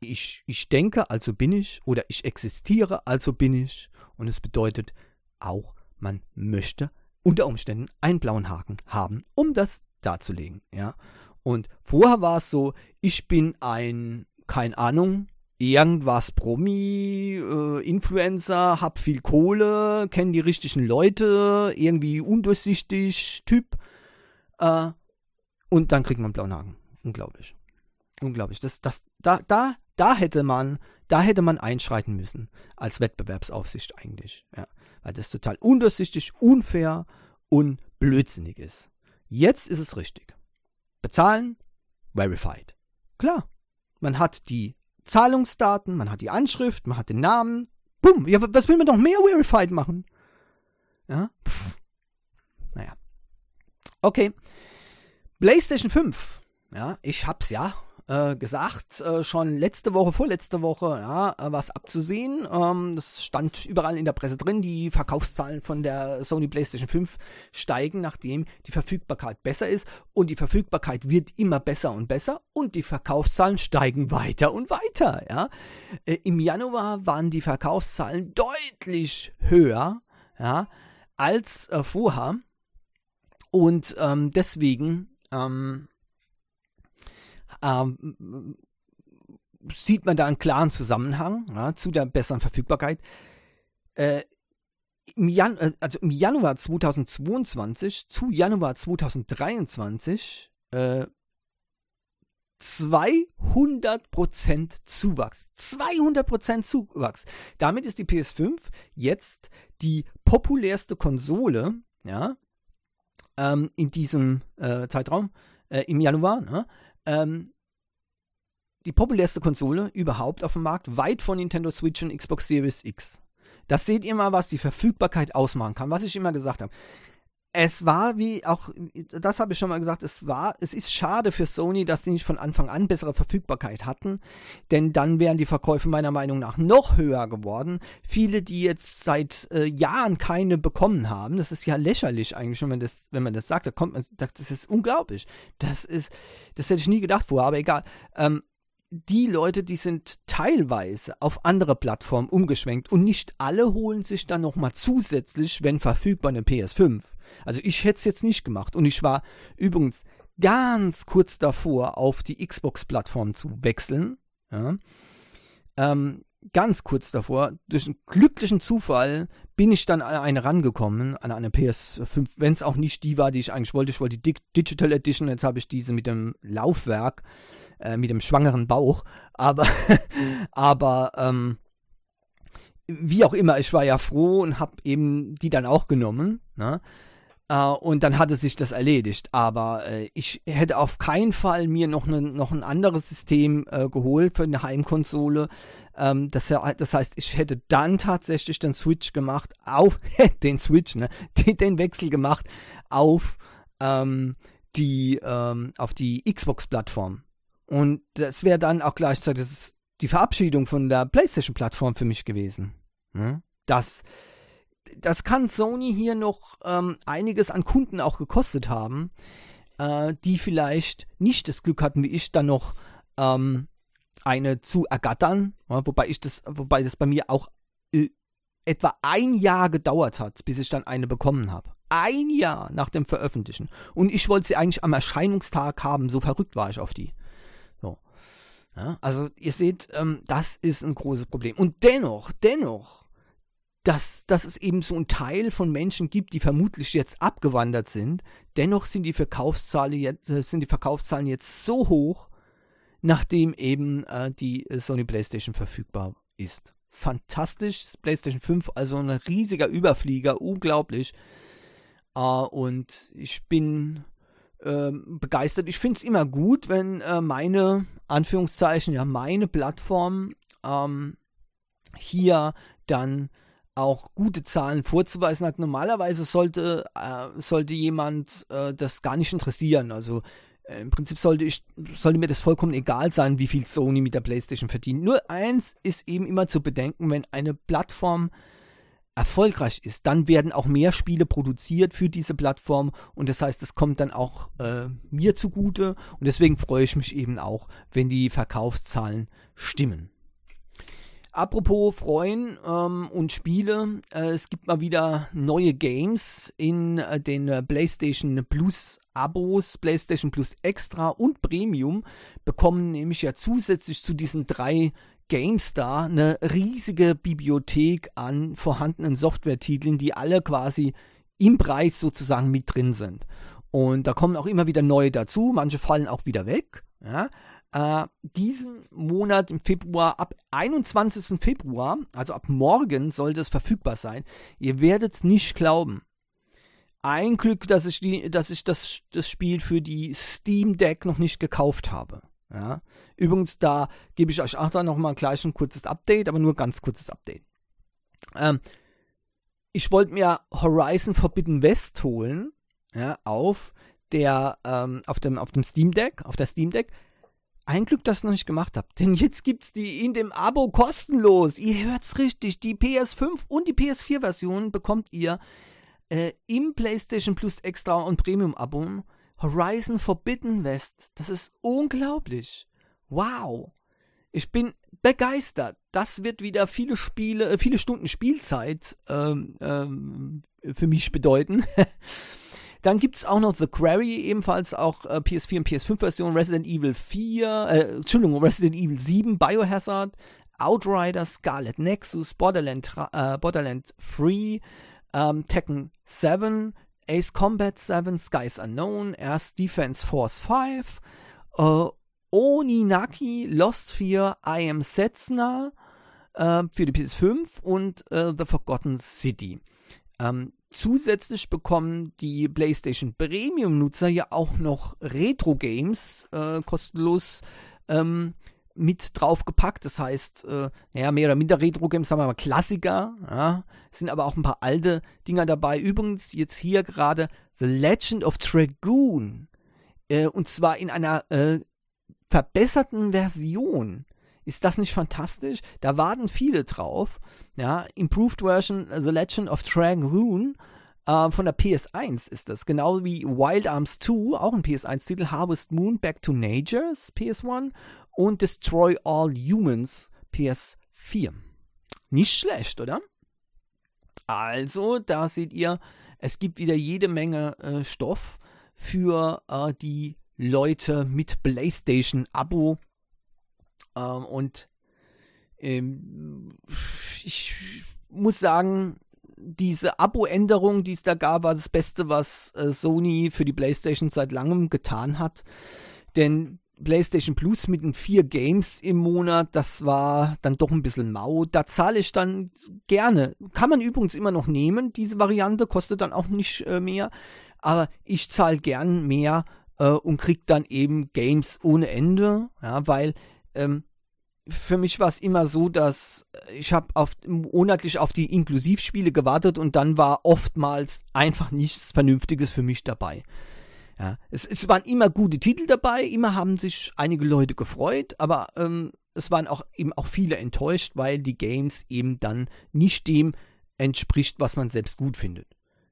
ich, ich denke, also bin ich, oder ich existiere, also bin ich. Und es bedeutet auch, man möchte unter Umständen einen blauen Haken haben, um das darzulegen. Ja? Und vorher war es so, ich bin ein, keine Ahnung, irgendwas Promi, äh, Influencer, hab viel Kohle, kenne die richtigen Leute, irgendwie undurchsichtig Typ. Äh, und dann kriegt man einen blauen Haken. Unglaublich. Unglaublich. Das, das, da, da da hätte man, da hätte man einschreiten müssen als Wettbewerbsaufsicht eigentlich, ja, weil das total undurchsichtig, unfair und blödsinnig ist. Jetzt ist es richtig. Bezahlen, verified. Klar, man hat die Zahlungsdaten, man hat die Anschrift, man hat den Namen. Bumm, ja, was will man noch mehr verified machen? Ja, Pff. naja. Okay. PlayStation 5. Ja, ich hab's ja äh, gesagt, äh, schon letzte Woche, vorletzte Woche, ja, äh, was abzusehen. Ähm, das stand überall in der Presse drin. Die Verkaufszahlen von der Sony PlayStation 5 steigen, nachdem die Verfügbarkeit besser ist. Und die Verfügbarkeit wird immer besser und besser. Und die Verkaufszahlen steigen weiter und weiter, ja. Äh, Im Januar waren die Verkaufszahlen deutlich höher, ja, als äh, vorher. Und ähm, deswegen ähm, ähm, sieht man da einen klaren Zusammenhang ja, zu der besseren Verfügbarkeit. Äh, im Jan äh, also im Januar 2022 zu Januar 2023 äh, 200% Zuwachs. 200% Zuwachs. Damit ist die PS5 jetzt die populärste Konsole, ja, ähm, in diesem äh, Zeitraum, äh, im Januar, ne? ähm, die populärste Konsole überhaupt auf dem Markt, weit von Nintendo Switch und Xbox Series X. Das seht ihr mal, was die Verfügbarkeit ausmachen kann, was ich immer gesagt habe es war wie auch, das habe ich schon mal gesagt, es war, es ist schade für Sony, dass sie nicht von Anfang an bessere Verfügbarkeit hatten, denn dann wären die Verkäufe meiner Meinung nach noch höher geworden. Viele, die jetzt seit äh, Jahren keine bekommen haben, das ist ja lächerlich eigentlich, wenn man das, wenn man das sagt, da kommt man, das, das ist unglaublich. Das ist, das hätte ich nie gedacht vorher, aber egal. Ähm, die Leute, die sind teilweise auf andere Plattformen umgeschwenkt und nicht alle holen sich dann nochmal zusätzlich, wenn verfügbar, eine PS5. Also ich hätte es jetzt nicht gemacht und ich war übrigens ganz kurz davor, auf die Xbox-Plattform zu wechseln. Ja. Ähm, ganz kurz davor, durch einen glücklichen Zufall, bin ich dann an eine rangekommen, an eine PS5, wenn es auch nicht die war, die ich eigentlich wollte. Ich wollte die Digital Edition, jetzt habe ich diese mit dem Laufwerk, äh, mit dem schwangeren Bauch. Aber, aber, ähm, wie auch immer, ich war ja froh und habe eben die dann auch genommen. Ne? Uh, und dann hatte sich das erledigt. Aber äh, ich hätte auf keinen Fall mir noch, ne, noch ein anderes System äh, geholt für eine Heimkonsole. Ähm, das, das, heißt, ich hätte dann tatsächlich den Switch gemacht auf den Switch, ne, den, den Wechsel gemacht auf ähm, die ähm, auf die Xbox-Plattform. Und das wäre dann auch gleichzeitig die Verabschiedung von der PlayStation-Plattform für mich gewesen. Ne? Das das kann Sony hier noch ähm, einiges an Kunden auch gekostet haben, äh, die vielleicht nicht das Glück hatten, wie ich, dann noch ähm, eine zu ergattern, ja, wobei ich das, wobei das bei mir auch äh, etwa ein Jahr gedauert hat, bis ich dann eine bekommen habe. Ein Jahr nach dem Veröffentlichen. Und ich wollte sie eigentlich am Erscheinungstag haben, so verrückt war ich auf die. Ja, also ihr seht, ähm, das ist ein großes Problem. Und dennoch, dennoch dass, dass es eben so einen Teil von Menschen gibt, die vermutlich jetzt abgewandert sind. Dennoch sind die Verkaufszahlen jetzt, äh, sind die Verkaufszahlen jetzt so hoch, nachdem eben äh, die Sony PlayStation verfügbar ist. Fantastisch, PlayStation 5, also ein riesiger Überflieger, unglaublich. Äh, und ich bin ähm, begeistert. Ich finde es immer gut, wenn äh, meine, Anführungszeichen, ja, meine Plattform ähm, hier dann auch gute Zahlen vorzuweisen hat. Normalerweise sollte, äh, sollte jemand äh, das gar nicht interessieren. Also äh, im Prinzip sollte ich, sollte mir das vollkommen egal sein, wie viel Sony mit der PlayStation verdient. Nur eins ist eben immer zu bedenken, wenn eine Plattform erfolgreich ist, dann werden auch mehr Spiele produziert für diese Plattform und das heißt, es kommt dann auch äh, mir zugute und deswegen freue ich mich eben auch, wenn die Verkaufszahlen stimmen. Apropos Freuen ähm, und Spiele, äh, es gibt mal wieder neue Games in äh, den äh, PlayStation Plus Abos, PlayStation Plus Extra und Premium bekommen nämlich ja zusätzlich zu diesen drei Games da eine riesige Bibliothek an vorhandenen Softwaretiteln, die alle quasi im Preis sozusagen mit drin sind. Und da kommen auch immer wieder neue dazu, manche fallen auch wieder weg. Ja? äh, diesen Monat im Februar, ab 21. Februar, also ab morgen sollte es verfügbar sein. Ihr werdet es nicht glauben. Ein Glück, dass ich, die, dass ich das, das Spiel für die Steam Deck noch nicht gekauft habe. Ja. Übrigens, da gebe ich euch auch dann nochmal gleich ein kurzes Update, aber nur ganz kurzes Update. Ähm, ich wollte mir Horizon Forbidden West holen, ja, auf der, ähm, auf dem, auf dem Steam Deck, auf der Steam Deck. Ein Glück, dass ich noch nicht gemacht habe. Denn jetzt gibt's die in dem Abo kostenlos. Ihr hört's richtig. Die PS5 und die PS4-Version bekommt ihr äh, im PlayStation Plus Extra und Premium-Abo. Horizon Forbidden West. Das ist unglaublich. Wow. Ich bin begeistert. Das wird wieder viele Spiele, äh, viele Stunden Spielzeit ähm, ähm, für mich bedeuten. Dann gibt es auch noch The Quarry, ebenfalls auch äh, PS4 und PS5-Version, Resident Evil 4, äh, Entschuldigung, Resident Evil 7, Biohazard, Outrider, Scarlet Nexus, Borderland, äh, Borderland 3, ähm, Tekken 7, Ace Combat 7, Skies Unknown, erst Defense Force 5, äh, Oninaki, Lost 4, I Am Setsuna äh, für die PS5 und äh, The Forgotten City. Ähm, Zusätzlich bekommen die PlayStation Premium-Nutzer ja auch noch Retro-Games äh, kostenlos ähm, mit draufgepackt. Das heißt, äh, naja, mehr oder minder Retro-Games, sagen wir mal Klassiker. Ja, sind aber auch ein paar alte Dinger dabei. Übrigens jetzt hier gerade The Legend of Dragoon. Äh, und zwar in einer äh, verbesserten Version. Ist das nicht fantastisch? Da warten viele drauf. Ja, Improved Version The Legend of Dragoon äh, von der PS1 ist das. Genau wie Wild Arms 2, auch ein PS1-Titel, Harvest Moon, Back to Nature's PS1 und Destroy All Humans PS4. Nicht schlecht, oder? Also, da seht ihr, es gibt wieder jede Menge äh, Stoff für äh, die Leute mit PlayStation-Abo ähm, und ähm, ich muss sagen, diese Abo-Änderung, die es da gab, war das Beste, was äh, Sony für die PlayStation seit langem getan hat. Denn PlayStation Plus mit den vier Games im Monat, das war dann doch ein bisschen mau. Da zahle ich dann gerne. Kann man übrigens immer noch nehmen, diese Variante, kostet dann auch nicht äh, mehr. Aber ich zahle gern mehr äh, und krieg dann eben Games ohne Ende, ja, weil ähm, für mich war es immer so, dass ich habe auf, monatlich auf die Inklusivspiele gewartet und dann war oftmals einfach nichts Vernünftiges für mich dabei. Ja, es, es waren immer gute Titel dabei, immer haben sich einige Leute gefreut, aber ähm, es waren auch eben auch viele enttäuscht, weil die Games eben dann nicht dem entspricht, was man selbst gut findet.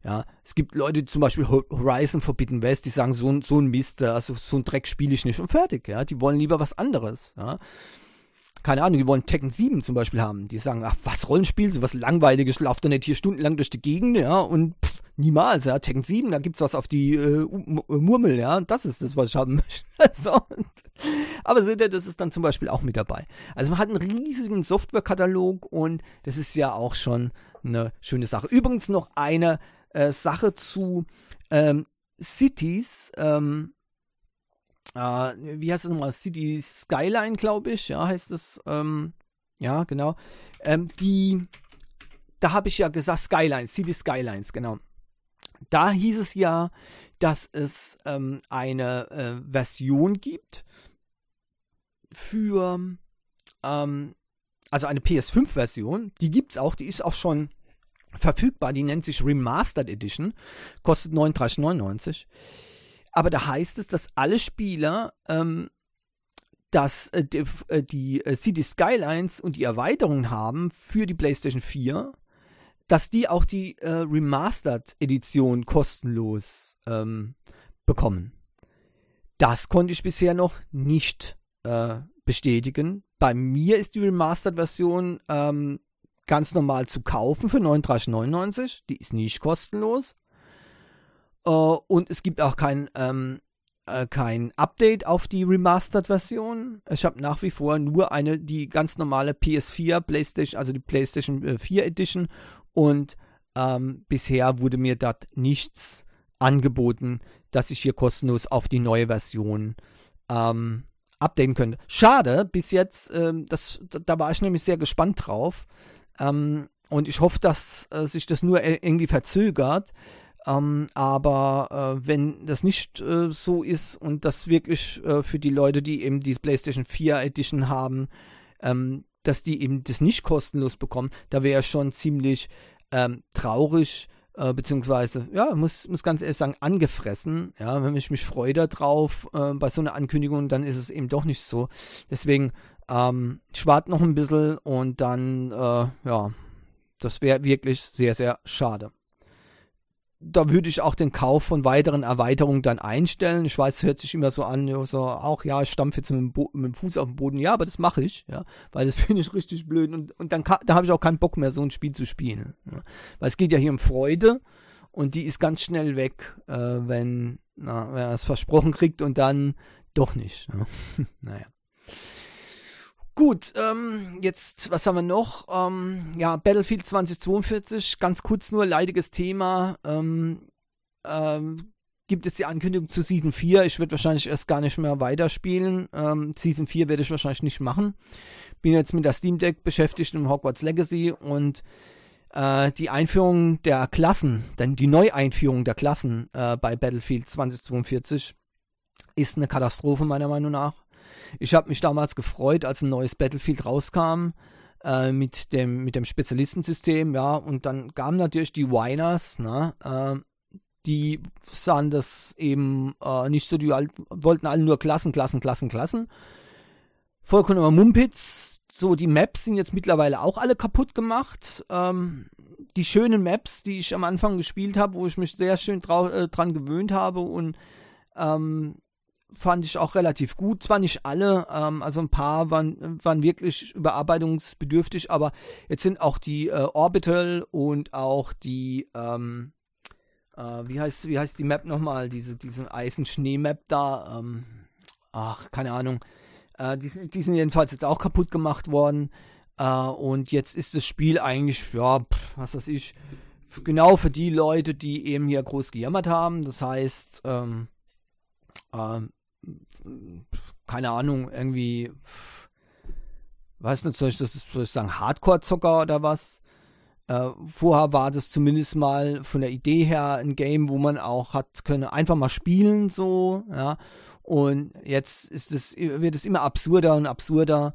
Ja, es gibt Leute, zum Beispiel Horizon Forbidden West, die sagen, so, so ein Mist, also so ein Dreck spiele ich nicht und fertig, ja. Die wollen lieber was anderes, ja keine Ahnung, die wollen Tekken 7 zum Beispiel haben. Die sagen, ach, was Rollenspiel, so was langweiliges, lauft doch nicht hier stundenlang durch die Gegend, ja, und pff, niemals, ja, Tekken 7, da gibt's was auf die äh, Murmel, ja, das ist das, was ich haben möchte. so, aber seht ihr, das ist dann zum Beispiel auch mit dabei. Also man hat einen riesigen Softwarekatalog und das ist ja auch schon eine schöne Sache. Übrigens noch eine äh, Sache zu ähm, Cities, ähm, äh, wie heißt das nochmal? City Skyline, glaube ich, ja, heißt es. Ähm, ja, genau. Ähm, die, da habe ich ja gesagt, Skylines, City Skylines, genau. Da hieß es ja, dass es ähm, eine äh, Version gibt für, ähm, also eine PS5-Version, die gibt es auch, die ist auch schon verfügbar, die nennt sich Remastered Edition, kostet 39,99. Aber da heißt es, dass alle Spieler ähm, dass äh, die, äh, die äh, City Skylines und die Erweiterungen haben für die PlayStation 4, dass die auch die äh, Remastered Edition kostenlos ähm, bekommen. Das konnte ich bisher noch nicht äh, bestätigen. Bei mir ist die Remastered Version ähm, ganz normal zu kaufen für 39,99. Die ist nicht kostenlos. Uh, und es gibt auch kein, ähm, äh, kein Update auf die Remastered-Version. Ich habe nach wie vor nur eine, die ganz normale PS4, PlayStation, also die PlayStation 4 äh, Edition. Und ähm, bisher wurde mir dort nichts angeboten, dass ich hier kostenlos auf die neue Version ähm, updaten könnte. Schade, bis jetzt, ähm, das, da war ich nämlich sehr gespannt drauf. Ähm, und ich hoffe, dass äh, sich das nur äh, irgendwie verzögert. Ähm, aber äh, wenn das nicht äh, so ist und das wirklich äh, für die Leute, die eben die PlayStation 4 Edition haben, ähm, dass die eben das nicht kostenlos bekommen, da wäre schon ziemlich ähm, traurig, äh, beziehungsweise, ja, muss, muss ganz ehrlich sagen, angefressen. Ja, wenn ich mich freue darauf äh, bei so einer Ankündigung, dann ist es eben doch nicht so. Deswegen, ähm, ich warte noch ein bisschen und dann, äh, ja, das wäre wirklich sehr, sehr schade da würde ich auch den Kauf von weiteren Erweiterungen dann einstellen. Ich weiß, es hört sich immer so an, so auch, ja, ich stampfe jetzt mit dem, mit dem Fuß auf den Boden. Ja, aber das mache ich, ja, weil das finde ich richtig blöd und, und dann da habe ich auch keinen Bock mehr, so ein Spiel zu spielen. Ja. Weil es geht ja hier um Freude und die ist ganz schnell weg, äh, wenn, na, wenn er es versprochen kriegt und dann doch nicht. Ja. naja. Gut, ähm, jetzt, was haben wir noch? Ähm, ja, Battlefield 2042, ganz kurz nur, leidiges Thema. Ähm, ähm, gibt es die Ankündigung zu Season 4. Ich werde wahrscheinlich erst gar nicht mehr weiterspielen. Ähm, Season 4 werde ich wahrscheinlich nicht machen. Bin jetzt mit der Steam Deck beschäftigt im Hogwarts Legacy und äh, die Einführung der Klassen, denn die Neueinführung der Klassen äh, bei Battlefield 2042 ist eine Katastrophe meiner Meinung nach. Ich habe mich damals gefreut, als ein neues Battlefield rauskam äh, mit dem mit dem Spezialistensystem, ja, und dann kamen natürlich die Whiners, ne, äh, die sahen das eben äh, nicht so, die wollten alle nur Klassen, Klassen, Klassen, Klassen. Vollkommener Mumpitz. So, die Maps sind jetzt mittlerweile auch alle kaputt gemacht. Ähm, die schönen Maps, die ich am Anfang gespielt habe, wo ich mich sehr schön äh, dran gewöhnt habe und ähm, fand ich auch relativ gut. Zwar nicht alle, ähm, also ein paar waren, waren wirklich überarbeitungsbedürftig, aber jetzt sind auch die äh, Orbital und auch die, ähm, äh, wie, heißt, wie heißt die Map nochmal? Diese, diese Eisen-Schnee-Map da. Ähm, ach, keine Ahnung. Äh, die, die sind jedenfalls jetzt auch kaputt gemacht worden. Äh, und jetzt ist das Spiel eigentlich, ja, pff, was weiß ich, genau für die Leute, die eben hier groß gejammert haben. Das heißt, ähm, ähm, keine Ahnung, irgendwie, weiß nicht, soll ich das soll ich sagen, Hardcore-Zocker oder was? Äh, vorher war das zumindest mal von der Idee her ein Game, wo man auch hat können einfach mal spielen so, ja. Und jetzt ist es wird es immer absurder und absurder.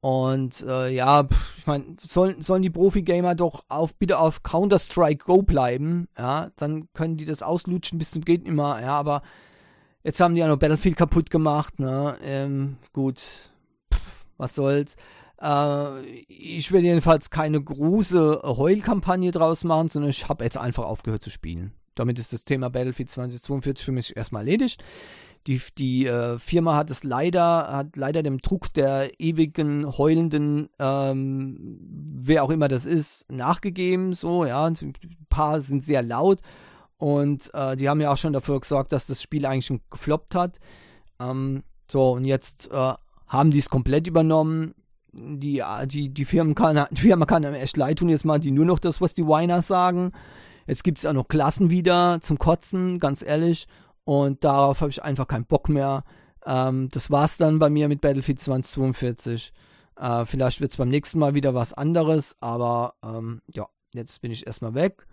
Und äh, ja, ich meine, sollen, sollen die Profi-Gamer doch auf, bitte auf Counter-Strike Go bleiben, ja, dann können die das auslutschen bis zum geht immer, ja, aber jetzt haben die ja noch Battlefield kaputt gemacht, ne, ähm, gut, pff, was soll's. Äh, ich werde jedenfalls keine große Heulkampagne draus machen, sondern ich habe jetzt einfach aufgehört zu spielen. Damit ist das Thema Battlefield 2042 für mich erstmal erledigt. Die, die äh, Firma hat es leider, hat leider dem Druck der ewigen, heulenden, ähm, wer auch immer das ist, nachgegeben. So, ja, ein paar sind sehr laut und äh, die haben ja auch schon dafür gesorgt, dass das Spiel eigentlich schon gefloppt hat. Ähm, so, und jetzt äh, haben die es komplett übernommen. Die, die, die, Firmen kann, die Firma kann einem echt leid tun, jetzt mal die nur noch das, was die Winers sagen. Jetzt gibt es auch noch Klassen wieder zum Kotzen, ganz ehrlich. Und darauf habe ich einfach keinen Bock mehr. Ähm, das war's dann bei mir mit Battlefield 2042. Äh, vielleicht wird es beim nächsten Mal wieder was anderes, aber ähm, ja, jetzt bin ich erstmal weg.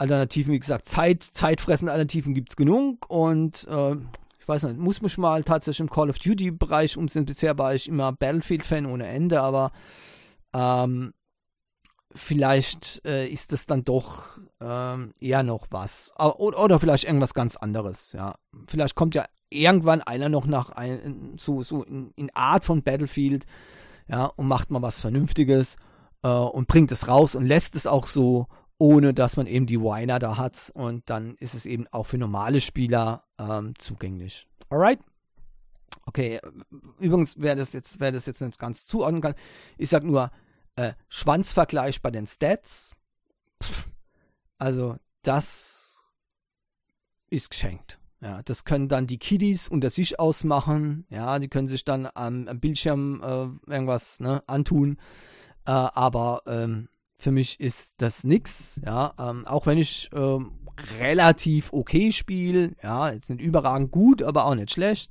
Alternativen, wie gesagt, Zeit, zeitfressende Alternativen gibt es genug und äh, ich weiß nicht, muss mich mal tatsächlich im Call of Duty Bereich umsehen. Bisher war ich immer Battlefield-Fan ohne Ende, aber ähm, vielleicht äh, ist das dann doch ähm, eher noch was. Oder, oder, vielleicht irgendwas ganz anderes, ja. Vielleicht kommt ja irgendwann einer noch nach ein, so, so in, in Art von Battlefield, ja, und macht mal was Vernünftiges äh, und bringt es raus und lässt es auch so, ohne dass man eben die Winer da hat. Und dann ist es eben auch für normale Spieler ähm, zugänglich. Alright? Okay, übrigens, wer das jetzt, wer das jetzt nicht ganz zuordnen kann, ich sag nur, äh, Schwanzvergleich bei den Stats. Pff, also, das ist geschenkt. Ja, das können dann die Kiddies unter sich ausmachen. Ja, die können sich dann am, am Bildschirm äh, irgendwas ne, antun. Äh, aber ähm, für mich ist das nix. Ja, ähm, auch wenn ich ähm, relativ okay spiele. Ja, jetzt nicht überragend gut, aber auch nicht schlecht.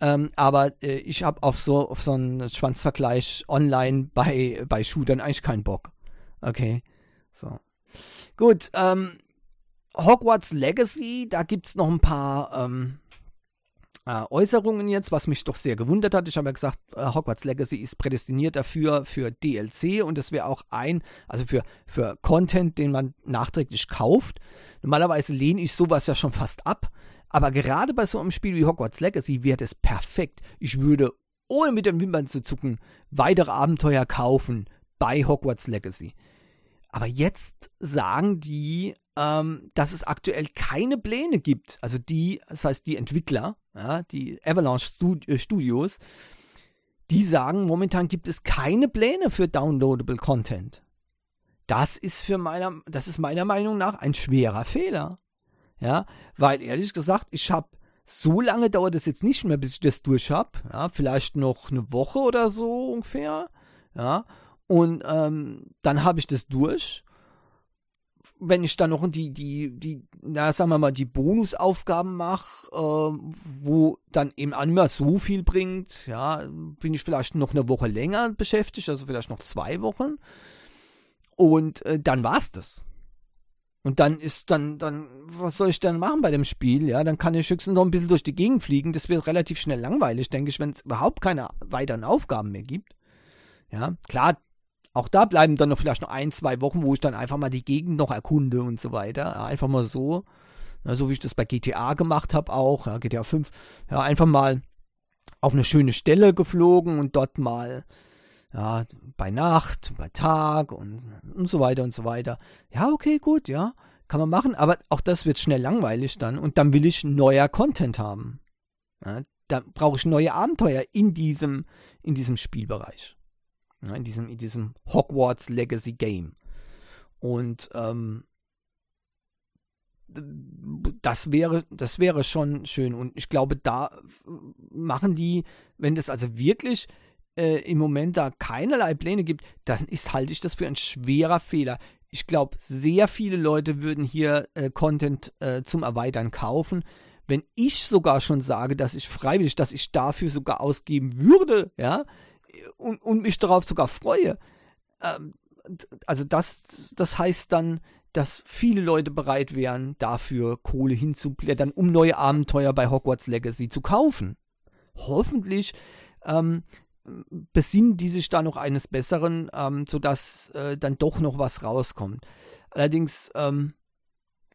Ähm, aber äh, ich habe auf so, auf so einen Schwanzvergleich online bei, bei Shootern eigentlich keinen Bock. Okay. So. Gut, ähm, Hogwarts Legacy, da gibt es noch ein paar ähm, äh, Äußerungen jetzt, was mich doch sehr gewundert hat. Ich habe ja gesagt, äh, Hogwarts Legacy ist prädestiniert dafür für DLC und das wäre auch ein, also für, für Content, den man nachträglich kauft. Normalerweise lehne ich sowas ja schon fast ab. Aber gerade bei so einem Spiel wie Hogwarts Legacy wird es perfekt. Ich würde, ohne mit den Wimpern zu zucken, weitere Abenteuer kaufen bei Hogwarts Legacy. Aber jetzt sagen die, ähm, dass es aktuell keine Pläne gibt. Also die, das heißt die Entwickler, ja, die Avalanche äh, Studios, die sagen, momentan gibt es keine Pläne für downloadable Content. Das ist für meiner, das ist meiner Meinung nach ein schwerer Fehler. Ja, weil ehrlich gesagt, ich habe so lange dauert es jetzt nicht mehr, bis ich das durch habe. Ja, vielleicht noch eine Woche oder so ungefähr. Ja, und ähm, dann habe ich das durch. Wenn ich dann noch die, die, die, na, sagen wir mal, die Bonusaufgaben mache, äh, wo dann eben mehr so viel bringt, ja, bin ich vielleicht noch eine Woche länger beschäftigt, also vielleicht noch zwei Wochen. Und äh, dann war's das. Und dann ist dann, dann, was soll ich dann machen bei dem Spiel? Ja, dann kann ich höchstens noch ein bisschen durch die Gegend fliegen. Das wird relativ schnell langweilig, denke ich, wenn es überhaupt keine weiteren Aufgaben mehr gibt. Ja, klar, auch da bleiben dann noch vielleicht noch ein, zwei Wochen, wo ich dann einfach mal die Gegend noch erkunde und so weiter. Einfach mal so. Ja, so wie ich das bei GTA gemacht habe auch, ja, GTA 5. Ja, einfach mal auf eine schöne Stelle geflogen und dort mal ja, bei Nacht, bei Tag und, und so weiter und so weiter. Ja, okay, gut, ja, kann man machen, aber auch das wird schnell langweilig dann und dann will ich neuer Content haben. Ja, dann brauche ich neue Abenteuer in diesem, in diesem Spielbereich. Ja, in, diesem, in diesem Hogwarts Legacy Game. Und ähm, das wäre, das wäre schon schön. Und ich glaube, da machen die, wenn das also wirklich äh, im Moment da keinerlei Pläne gibt, dann ist, halte ich das für ein schwerer Fehler. Ich glaube, sehr viele Leute würden hier äh, Content äh, zum Erweitern kaufen. Wenn ich sogar schon sage, dass ich freiwillig, dass ich dafür sogar ausgeben würde, ja, und, und mich darauf sogar freue, ähm, also das, das heißt dann, dass viele Leute bereit wären, dafür Kohle hinzublättern, um neue Abenteuer bei Hogwarts Legacy zu kaufen. Hoffentlich ähm, besinnen die sich da noch eines Besseren, ähm, sodass äh, dann doch noch was rauskommt. Allerdings, ähm,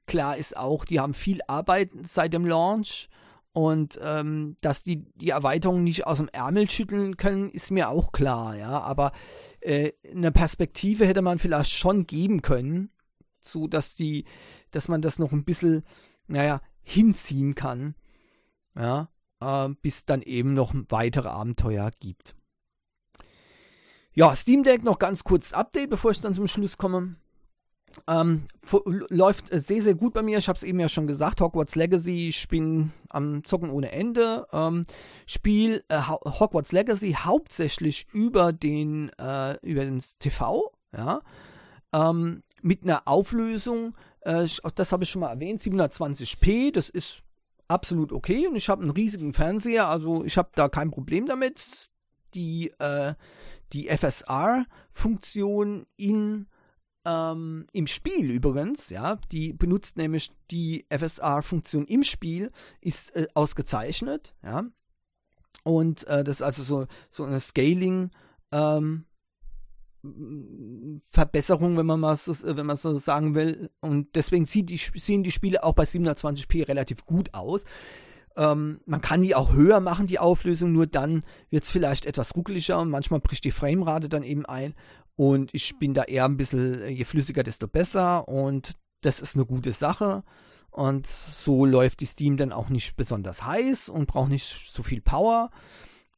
klar ist auch, die haben viel Arbeit seit dem Launch und ähm, dass die die Erweiterung nicht aus dem Ärmel schütteln können, ist mir auch klar, ja. Aber äh, eine Perspektive hätte man vielleicht schon geben können, so dass die, dass man das noch ein bisschen, naja, hinziehen kann, ja, äh, bis dann eben noch weitere Abenteuer gibt. Ja, Steam Deck noch ganz kurz Update, bevor ich dann zum Schluss komme. Ähm, läuft sehr, sehr gut bei mir. Ich habe es eben ja schon gesagt. Hogwarts Legacy, ich bin am Zocken ohne Ende. Ähm, Spiel äh, Hogwarts Legacy hauptsächlich über den, äh, über den TV, ja. Ähm, mit einer Auflösung, äh, das habe ich schon mal erwähnt, 720p, das ist absolut okay und ich habe einen riesigen Fernseher, also ich habe da kein Problem damit. Die, äh, die FSR-Funktion in ähm, im Spiel übrigens, ja, die benutzt nämlich die FSR-Funktion im Spiel, ist äh, ausgezeichnet, ja. Und äh, das ist also so, so eine Scaling, ähm, Verbesserung, wenn man mal so, wenn man so sagen will. Und deswegen die, sehen die Spiele auch bei 720p relativ gut aus. Ähm, man kann die auch höher machen, die Auflösung, nur dann wird es vielleicht etwas ruckeliger und manchmal bricht die Framerate dann eben ein. Und ich bin da eher ein bisschen, je flüssiger, desto besser. Und das ist eine gute Sache. Und so läuft die Steam dann auch nicht besonders heiß und braucht nicht so viel Power.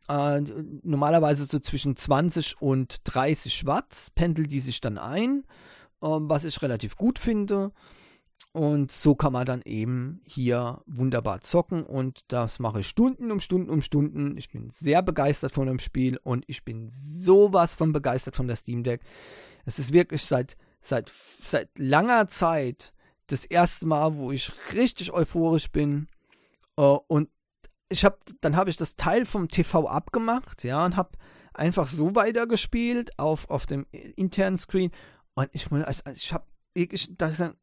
Äh, normalerweise so zwischen 20 und 30 Watt pendelt die sich dann ein, äh, was ich relativ gut finde. Und so kann man dann eben hier wunderbar zocken und das mache ich Stunden um Stunden um Stunden. Ich bin sehr begeistert von dem Spiel und ich bin sowas von begeistert von der Steam Deck. Es ist wirklich seit, seit, seit langer Zeit das erste Mal, wo ich richtig euphorisch bin uh, und ich habe, dann habe ich das Teil vom TV abgemacht, ja, und habe einfach so weitergespielt auf, auf dem internen Screen und ich, also ich habe wirklich, da ist ein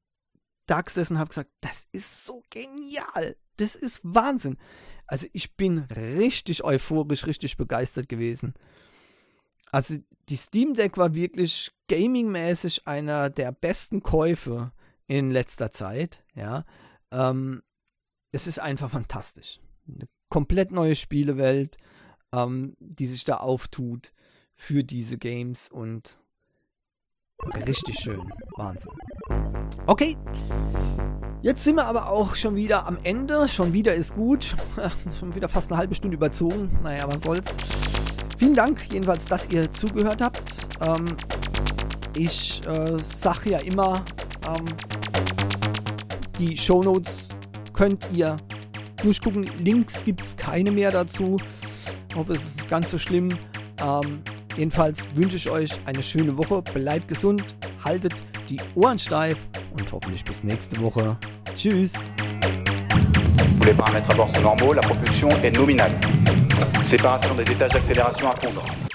da gesessen und habe gesagt, das ist so genial. Das ist Wahnsinn. Also ich bin richtig euphorisch, richtig begeistert gewesen. Also die Steam Deck war wirklich gamingmäßig einer der besten Käufe in letzter Zeit. Ja, ähm, es ist einfach fantastisch. Eine komplett neue Spielewelt, ähm, die sich da auftut für diese Games und richtig schön. Wahnsinn. Okay. Jetzt sind wir aber auch schon wieder am Ende. Schon wieder ist gut. schon wieder fast eine halbe Stunde überzogen. Naja, was soll's. Vielen Dank jedenfalls, dass ihr zugehört habt. Ähm, ich äh, sag ja immer, ähm, die Shownotes könnt ihr durchgucken. Links gibt es keine mehr dazu. Ich hoffe, es ist ganz so schlimm. Ähm, jedenfalls wünsche ich euch eine schöne Woche. Bleibt gesund, haltet die Ohren steif und hoffentlich bis nächste Woche. Tschüss. Les paramètres à bord sont normaux, la propulsion est nominale. Séparation des étages d'accélération à fondre.